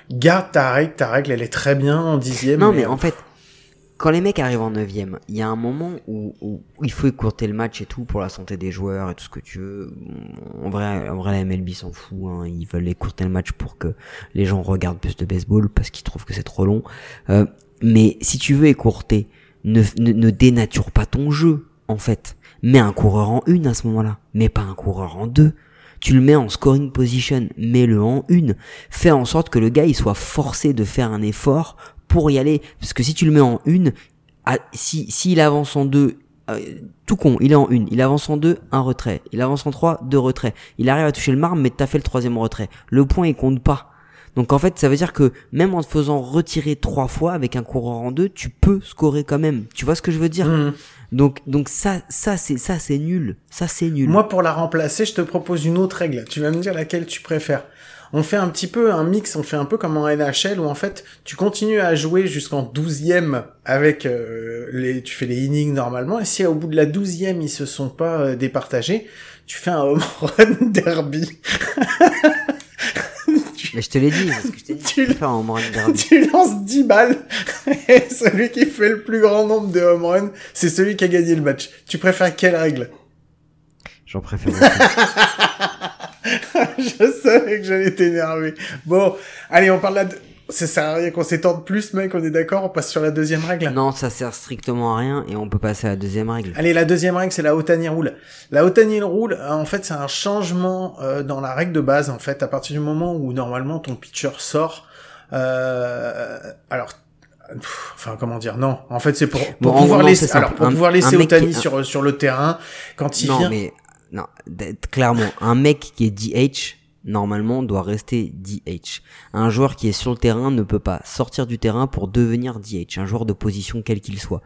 Speaker 1: garde ta règle, ta règle, elle est très bien en dixième.
Speaker 4: Non, mais en fait, quand les mecs arrivent en neuvième, il y a un moment où, où il faut écourter le match et tout pour la santé des joueurs et tout ce que tu veux. En vrai, en vrai la MLB s'en fout. Hein. Ils veulent écourter le match pour que les gens regardent plus de baseball parce qu'ils trouvent que c'est trop long. Euh, mais si tu veux écourter, ne dénature pas ton jeu, en fait. Mets un coureur en une à ce moment-là, mais pas un coureur en deux. Tu le mets en scoring position, mets-le en une. Fais en sorte que le gars il soit forcé de faire un effort pour y aller. Parce que si tu le mets en une, ah, si s'il avance en deux, euh, tout con, il est en une, il avance en deux, un retrait. Il avance en trois, deux retraits. Il arrive à toucher le marbre, mais t'as fait le troisième retrait. Le point il compte pas. Donc en fait, ça veut dire que même en te faisant retirer trois fois avec un coureur en deux, tu peux scorer quand même. Tu vois ce que je veux dire?
Speaker 1: Mhm.
Speaker 4: Donc donc ça ça c'est ça c'est nul. Ça c'est nul.
Speaker 1: Moi, pour la remplacer, je te propose une autre règle. Tu vas me dire laquelle tu préfères. On fait un petit peu un mix, on fait un peu comme en NHL où en fait tu continues à jouer jusqu'en 12e avec euh, les, tu fais les innings normalement et si au bout de la 12e ils se sont pas euh, départagés, tu fais un home run derby.
Speaker 4: Mais je te l'ai dit, parce que je t'ai dit
Speaker 1: Tu
Speaker 4: tu peux faire un home run derby.
Speaker 1: tu lances 10 balles et celui qui fait le plus grand nombre de home runs, c'est celui qui a gagné le match. Tu préfères quelle règle?
Speaker 4: J'en préfère.
Speaker 1: je savais que j'allais t'énerver. Bon, allez, on parle là. De... Ça sert à rien qu'on s'étende plus, mec, on est d'accord On passe sur la deuxième règle?
Speaker 4: Non, ça sert strictement à rien et on peut passer à la deuxième règle.
Speaker 1: Allez, la deuxième règle, c'est la Otani Rule. La Otani Rule, en fait, c'est un changement euh, dans la règle de base, en fait, à partir du moment où, normalement, ton pitcher sort. Euh, alors, enfin comment dire non en fait c'est pour, pour pouvoir laisser alors pour pouvoir laisser Otani sur sur le terrain quand il
Speaker 4: non,
Speaker 1: vient
Speaker 4: mais non clairement un mec qui est DH normalement doit rester DH. Un joueur qui est sur le terrain ne peut pas sortir du terrain pour devenir DH, un joueur de position quel qu'il soit.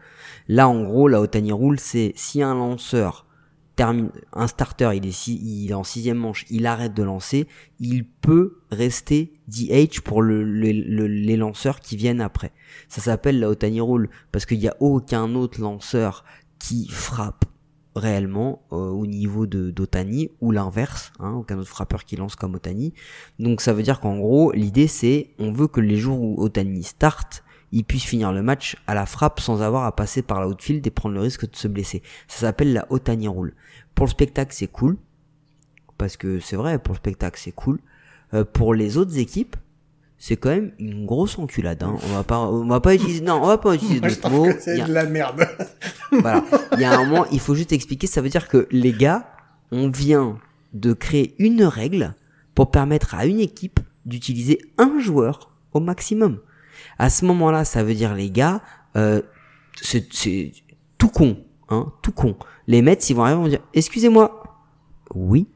Speaker 4: Là, en gros, la Otani Rule, c'est si un lanceur termine, un starter, il est, est en sixième manche, il arrête de lancer, il peut rester DH pour le, les lanceurs qui viennent après. Ça s'appelle la Otani Rule parce qu'il n'y a aucun autre lanceur qui frappe réellement euh, au niveau de d'Otani ou l'inverse, hein, aucun autre frappeur qui lance comme Otani. Donc ça veut dire qu'en gros l'idée c'est on veut que les jours où Otani start, il puisse finir le match à la frappe sans avoir à passer par la outfield et prendre le risque de se blesser. Ça s'appelle la Otani Rule. Pour le spectacle c'est cool parce que c'est vrai pour le spectacle c'est cool. Euh, pour les autres équipes c'est quand même une grosse enculade. Hein. On va pas, on va pas utiliser, non, on va pas utiliser d'autres mots.
Speaker 1: C'est de la merde.
Speaker 4: voilà. Il y a un moment, il faut juste expliquer. Ça veut dire que les gars, on vient de créer une règle pour permettre à une équipe d'utiliser un joueur au maximum. À ce moment-là, ça veut dire les gars, euh, c'est tout con, hein, tout con. Les Mets, ils vont arriver, ils vont dire, excusez-moi, oui.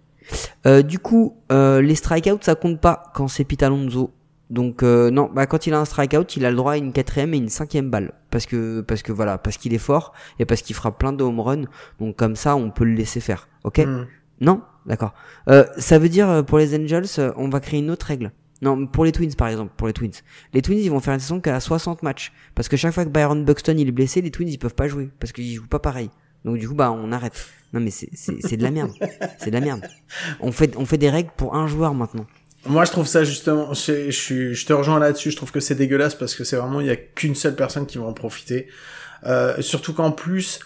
Speaker 4: Euh, du coup, euh, les strikeouts, ça compte pas quand c'est Pete Alonso donc euh, non, bah quand il a un strikeout, il a le droit à une quatrième et une cinquième balle parce que parce que voilà, parce qu'il est fort et parce qu'il fera plein de home runs. Donc comme ça, on peut le laisser faire. Ok hmm. Non, d'accord. Euh, ça veut dire euh, pour les Angels, on va créer une autre règle. Non, pour les Twins par exemple, pour les Twins. Les Twins, ils vont faire une saison qu'à 60 matchs parce que chaque fois que Byron Buxton il est blessé, les Twins ils peuvent pas jouer parce qu'ils jouent pas pareil. Donc du coup bah on arrête. Non mais c'est c'est de la merde. c'est de la merde. On fait on fait des règles pour un joueur maintenant.
Speaker 1: Moi, je trouve ça justement, je, je, te rejoins là-dessus. Je trouve que c'est dégueulasse parce que c'est vraiment, il y a qu'une seule personne qui va en profiter. Euh, surtout qu'en plus,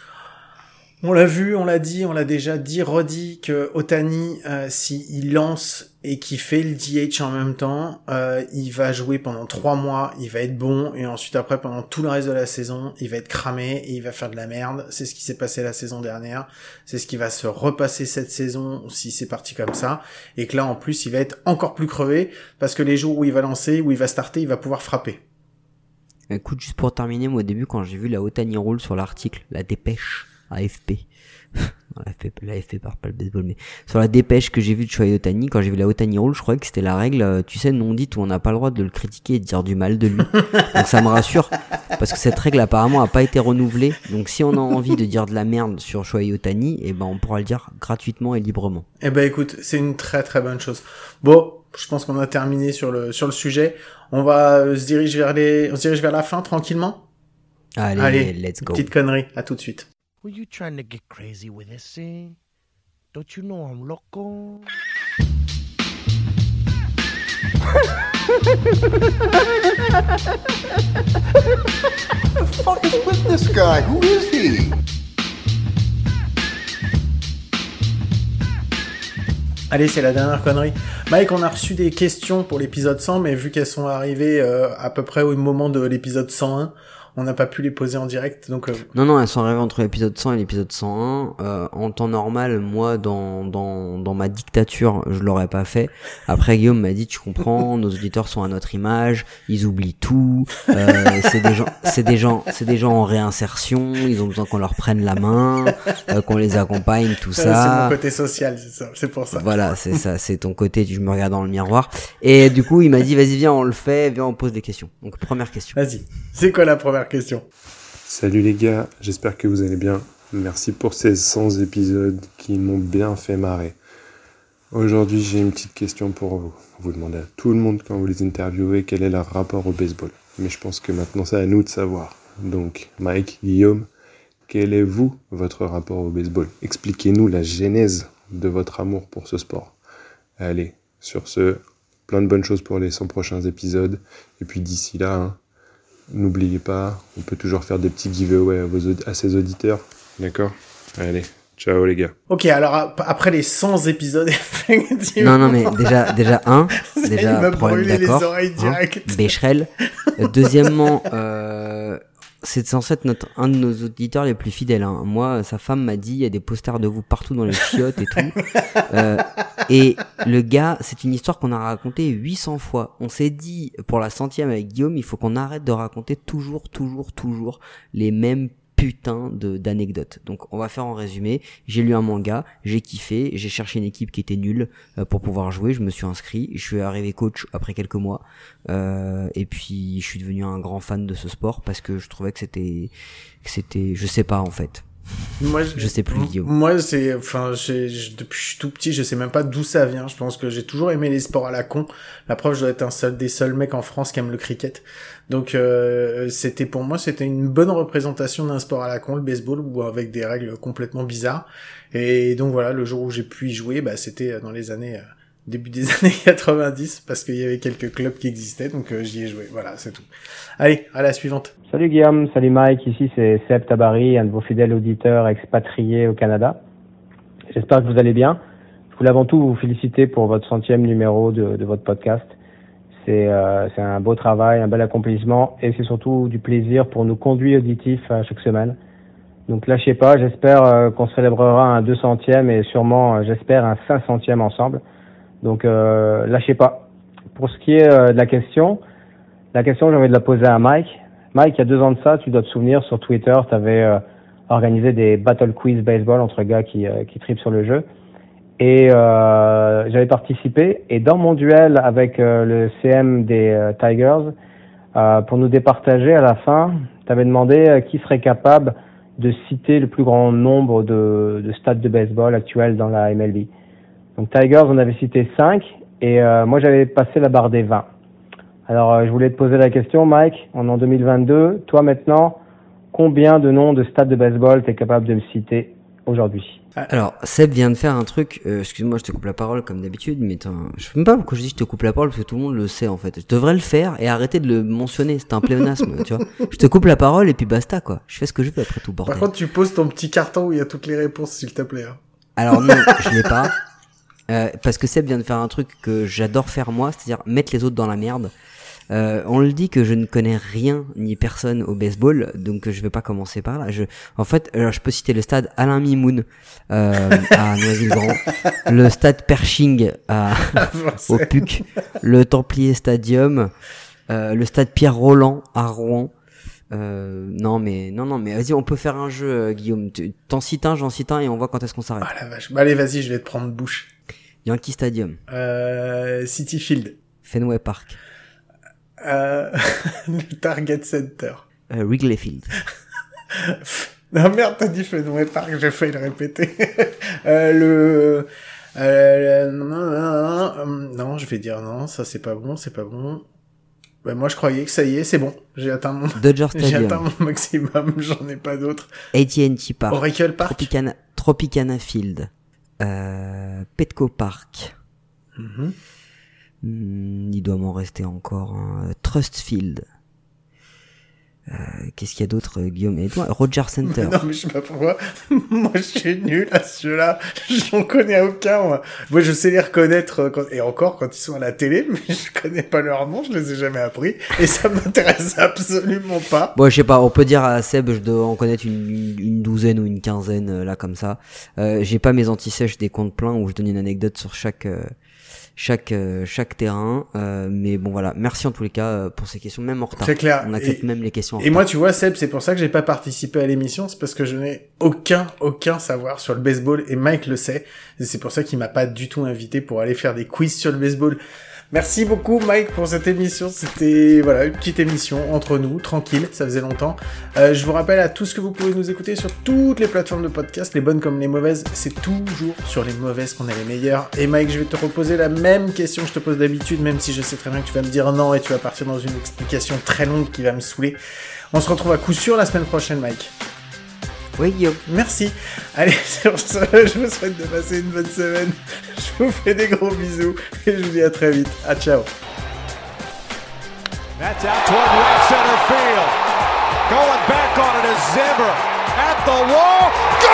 Speaker 1: on l'a vu, on l'a dit, on l'a déjà dit, redit que Otani, euh, s'il lance et qu'il fait le DH en même temps, euh, il va jouer pendant trois mois, il va être bon, et ensuite après, pendant tout le reste de la saison, il va être cramé et il va faire de la merde. C'est ce qui s'est passé la saison dernière, c'est ce qui va se repasser cette saison si c'est parti comme ça, et que là, en plus, il va être encore plus crevé, parce que les jours où il va lancer, où il va starter, il va pouvoir frapper.
Speaker 4: Écoute, juste pour terminer, moi au début, quand j'ai vu la Otani Rule sur l'article, la dépêche, AFP. l'AFP, l'AFP parle pas le baseball, mais sur la dépêche que j'ai vue de Shohei Otani, quand j'ai vu la Otani Rule, je croyais que c'était la règle, euh, tu sais, non dite où on n'a pas le droit de le critiquer et de dire du mal de lui. donc ça me rassure, parce que cette règle apparemment a pas été renouvelée. Donc si on a envie de dire de la merde sur Shohei Otani, eh ben on pourra le dire gratuitement et librement.
Speaker 1: Eh ben écoute, c'est une très très bonne chose. Bon, je pense qu'on a terminé sur le sur le sujet. On va euh, se diriger vers les, on se dirige vers la fin tranquillement?
Speaker 4: Allez, Allez let's go.
Speaker 1: Petite connerie, à tout de suite.
Speaker 5: Were you trying to get crazy with this thing? Don't you know I'm loco?
Speaker 6: the fuck is with this guy? Who is he?
Speaker 1: Allez, c'est la dernière connerie. Mike, on a reçu des questions pour l'épisode 100, mais vu qu'elles sont arrivées euh, à peu près au moment de l'épisode 101, on n'a pas pu les poser en direct. Donc, euh,
Speaker 4: Non, non, elles sont arrivées entre l'épisode 100 et l'épisode 101. Euh, en temps normal, moi, dans, dans, dans ma dictature, je l'aurais pas fait. Après, Guillaume m'a dit, tu comprends, nos auditeurs sont à notre image, ils oublient tout. Euh, c'est des gens, c'est des gens, c'est des gens en réinsertion. Ils ont besoin qu'on leur prenne la main, euh, qu'on les accompagne, tout ça.
Speaker 1: C'est mon côté social, c'est ça, c'est pour ça.
Speaker 4: Voilà, c'est ça, c'est ton côté. Tu me regardes dans le miroir. Et du coup, il m'a dit, vas-y, viens, on le fait, viens, on pose des questions. Donc, première question.
Speaker 1: Vas-y. C'est quoi la première question.
Speaker 7: Salut les gars, j'espère que vous allez bien. Merci pour ces 100 épisodes qui m'ont bien fait marrer. Aujourd'hui, j'ai une petite question pour vous. Vous demandez à tout le monde quand vous les interviewez quel est leur rapport au baseball. Mais je pense que maintenant c'est à nous de savoir. Donc, Mike, Guillaume, quel est vous, votre rapport au baseball? Expliquez-nous la genèse de votre amour pour ce sport. Allez, sur ce, plein de bonnes choses pour les 100 prochains épisodes. Et puis d'ici là, hein, N'oubliez pas, on peut toujours faire des petits giveaways à, vos, à ses auditeurs. D'accord Allez, Ciao les gars.
Speaker 1: Ok, alors ap- après les 100 épisodes, effectivement.
Speaker 4: Non, non, mais déjà, déjà un, déjà
Speaker 1: il m'a
Speaker 4: problème
Speaker 1: brûlé les
Speaker 4: d'accord.
Speaker 1: oreilles
Speaker 4: hein,
Speaker 1: direct.
Speaker 4: Becherel. Euh, Deuxièmement, euh, c'est censé être notre, un de nos auditeurs les plus fidèles. hein. Moi, sa femme m'a dit, il y a des posters de vous partout dans les chiottes et tout. Euh, et le gars, c'est une histoire qu'on a racontée 800 fois. On s'est dit, pour la centième avec Guillaume, il faut qu'on arrête de raconter toujours, toujours, toujours les mêmes putains de d'anecdotes. Donc on va faire en résumé. J'ai lu un manga, j'ai kiffé, j'ai cherché une équipe qui était nulle euh, pour pouvoir jouer, je me suis inscrit, je suis arrivé coach après quelques mois. Euh, et puis je suis devenu un grand fan de ce sport parce que je trouvais que c'était que c'était je sais pas en fait.
Speaker 1: Moi,
Speaker 4: Je sais plus, Guillaume.
Speaker 1: Moi, c'est, enfin, je- depuis que je suis tout petit, je sais même pas d'où ça vient. Je pense que j'ai toujours aimé les sports à la con. La preuve, je dois être un seul des seuls mecs en France qui aime le cricket. Donc, euh, c'était pour moi, c'était une bonne représentation d'un sport à la con, le baseball, ou avec des règles complètement bizarres. Et donc voilà, le jour où j'ai pu y jouer, bah, c'était dans les années euh, début des années 90 parce qu'il y avait quelques clubs qui existaient, donc euh, j'y ai joué. Voilà, c'est tout. Allez, à la suivante.
Speaker 8: Salut Guillaume, salut Mike, ici c'est Seb Tabari, un de vos fidèles auditeurs expatriés au Canada. J'espère que vous allez bien. Je voulais avant tout vous féliciter pour votre centième numéro de, votre podcast. C'est euh, un beau travail, un bel accomplissement et c'est surtout du plaisir pour nos conduits auditifs à chaque semaine. Donc lâchez pas, j'espère euh, qu'on célébrera un 200e et sûrement, euh, j'espère, un 500e ensemble. Donc euh, lâchez pas. Pour ce qui est euh, de la question, la question j'ai envie de la poser à Mike. Mike, il y a deux ans de ça, tu dois te souvenir, sur Twitter, tu avais organisé des battle quiz baseball entre gars qui, euh, qui tripent sur le jeu. Et euh, j'avais participé. Et dans mon duel avec euh, le CM des euh, Tigers, euh, pour nous départager à la fin, tu avais demandé euh, qui serait capable de citer le plus grand nombre de, de stades de baseball actuels dans la MLB. Donc Tigers, on avait cité 5 et euh, moi j'avais passé la barre des 20. Alors euh, je voulais te poser la question, Mike, on est en 2022, toi maintenant, combien de noms de stades de baseball tu es capable de me citer aujourd'hui?
Speaker 4: Alors, Seb vient de faire un truc, euh, excuse-moi, je te coupe la parole comme d'habitude, mais t'as- je sais même pas pourquoi je dis je te coupe la parole parce que tout le monde le sait en fait. Je devrais le faire et arrêter de le mentionner, c'est un pléonasme, tu vois. Je te coupe la parole et puis basta quoi. Je fais ce que je veux après tout bordel.
Speaker 1: Par contre, tu poses ton petit carton où il y a toutes les réponses, s'il te plaît. hein.
Speaker 4: Alors non, je l'ai pas. Euh, parce que Seb vient de faire un truc que j'adore faire moi, c'est-à-dire mettre les autres dans la merde. Euh, on le dit que je ne connais rien ni personne au baseball, donc je vais pas commencer par là. Je, en fait, alors je peux citer le stade Alain Mimoun euh, à Noisy-le-Grand, le stade Pershing à, au PUC, le Templier Stadium, euh, le stade Pierre Roland à Rouen. Euh, non mais non non mais vas-y on peut faire un jeu euh, Guillaume t'en cites un j'en cite un et on voit quand est-ce qu'on s'arrête
Speaker 1: Ah la vache. Bah, allez, vas-y, je vais te prendre bouche.
Speaker 4: Yankee Stadium
Speaker 1: Euh, City Field.
Speaker 4: Fenway Park
Speaker 1: Euh, le Target Center.
Speaker 4: euh, Wrigley Field
Speaker 1: Non, merde, t'as dit Fenway Park, j'ai failli le répéter. euh, le... Euh, non, non, je vais dire non, ça c'est pas bon, c'est pas bon. Bah, moi je croyais que ça y est, c'est bon. J'ai atteint mon,
Speaker 4: Dodger
Speaker 1: j'ai atteint
Speaker 4: Stadium
Speaker 1: mon maximum, j'en ai pas d'autres.
Speaker 4: AT&T Park
Speaker 1: Oracle Park.
Speaker 4: Tropicana, Tropicana Field Petco Park
Speaker 1: Mhm.
Speaker 4: Hmm, il doit m'en rester encore un. Trust Field Euh, Qu'est-ce qu'il y a d'autre, euh, Guillaume et toi Roger Center.
Speaker 1: Non, mais je sais pas pourquoi. moi, je suis nul à ce jeu-là. J'en connais aucun, moi. Moi, je sais les reconnaître, euh, quand... et encore quand ils sont à la télé, mais je connais pas leur nom, je les ai jamais appris. Et ça m'intéresse absolument pas.
Speaker 4: Bon, je sais pas, on peut dire à Seb, je dois en connaître une, une- douzaine ou une quinzaine, là, comme ça. Euh, J'ai pas mes anti-sèches des comptes pleins où je donne une anecdote sur chaque, euh, chaque, euh, chaque terrain. Euh, mais bon, voilà. Merci en tous les cas euh, pour ces questions, même en retard.
Speaker 1: C'est clair.
Speaker 4: On accepte
Speaker 1: Et-
Speaker 4: même les questions en
Speaker 1: Et
Speaker 4: retard.
Speaker 1: moi, tu vois, Seb, c'est pour ça que j'ai pas participé à l'émission, c'est parce que je n'ai aucun, aucun savoir sur le baseball, et Mike le sait. C'est pour ça qu'il m'a pas du tout invité pour aller faire des quiz sur le baseball. Merci beaucoup, Mike, pour cette émission. C'était, voilà, une petite émission entre nous, tranquille, ça faisait longtemps. Euh, je vous rappelle à tous que vous pouvez nous écouter sur toutes les plateformes de podcast, les bonnes comme les mauvaises. C'est toujours sur les mauvaises qu'on est les meilleurs. Et Mike, je vais te reposer la même question que je te pose d'habitude, même si je sais très bien que tu vas me dire non et tu vas partir dans une explication très longue qui va me saouler. On se retrouve à coup sûr la semaine prochaine, Mike.
Speaker 4: Oui, Guillaume.
Speaker 1: Merci. Allez, sur ce, je vous souhaite de passer une bonne semaine. Je vous fais des gros bisous et je vous dis à très vite. À ciao.
Speaker 2: That's out toward right center field. Going back on it is Zimmer. At the wall. Got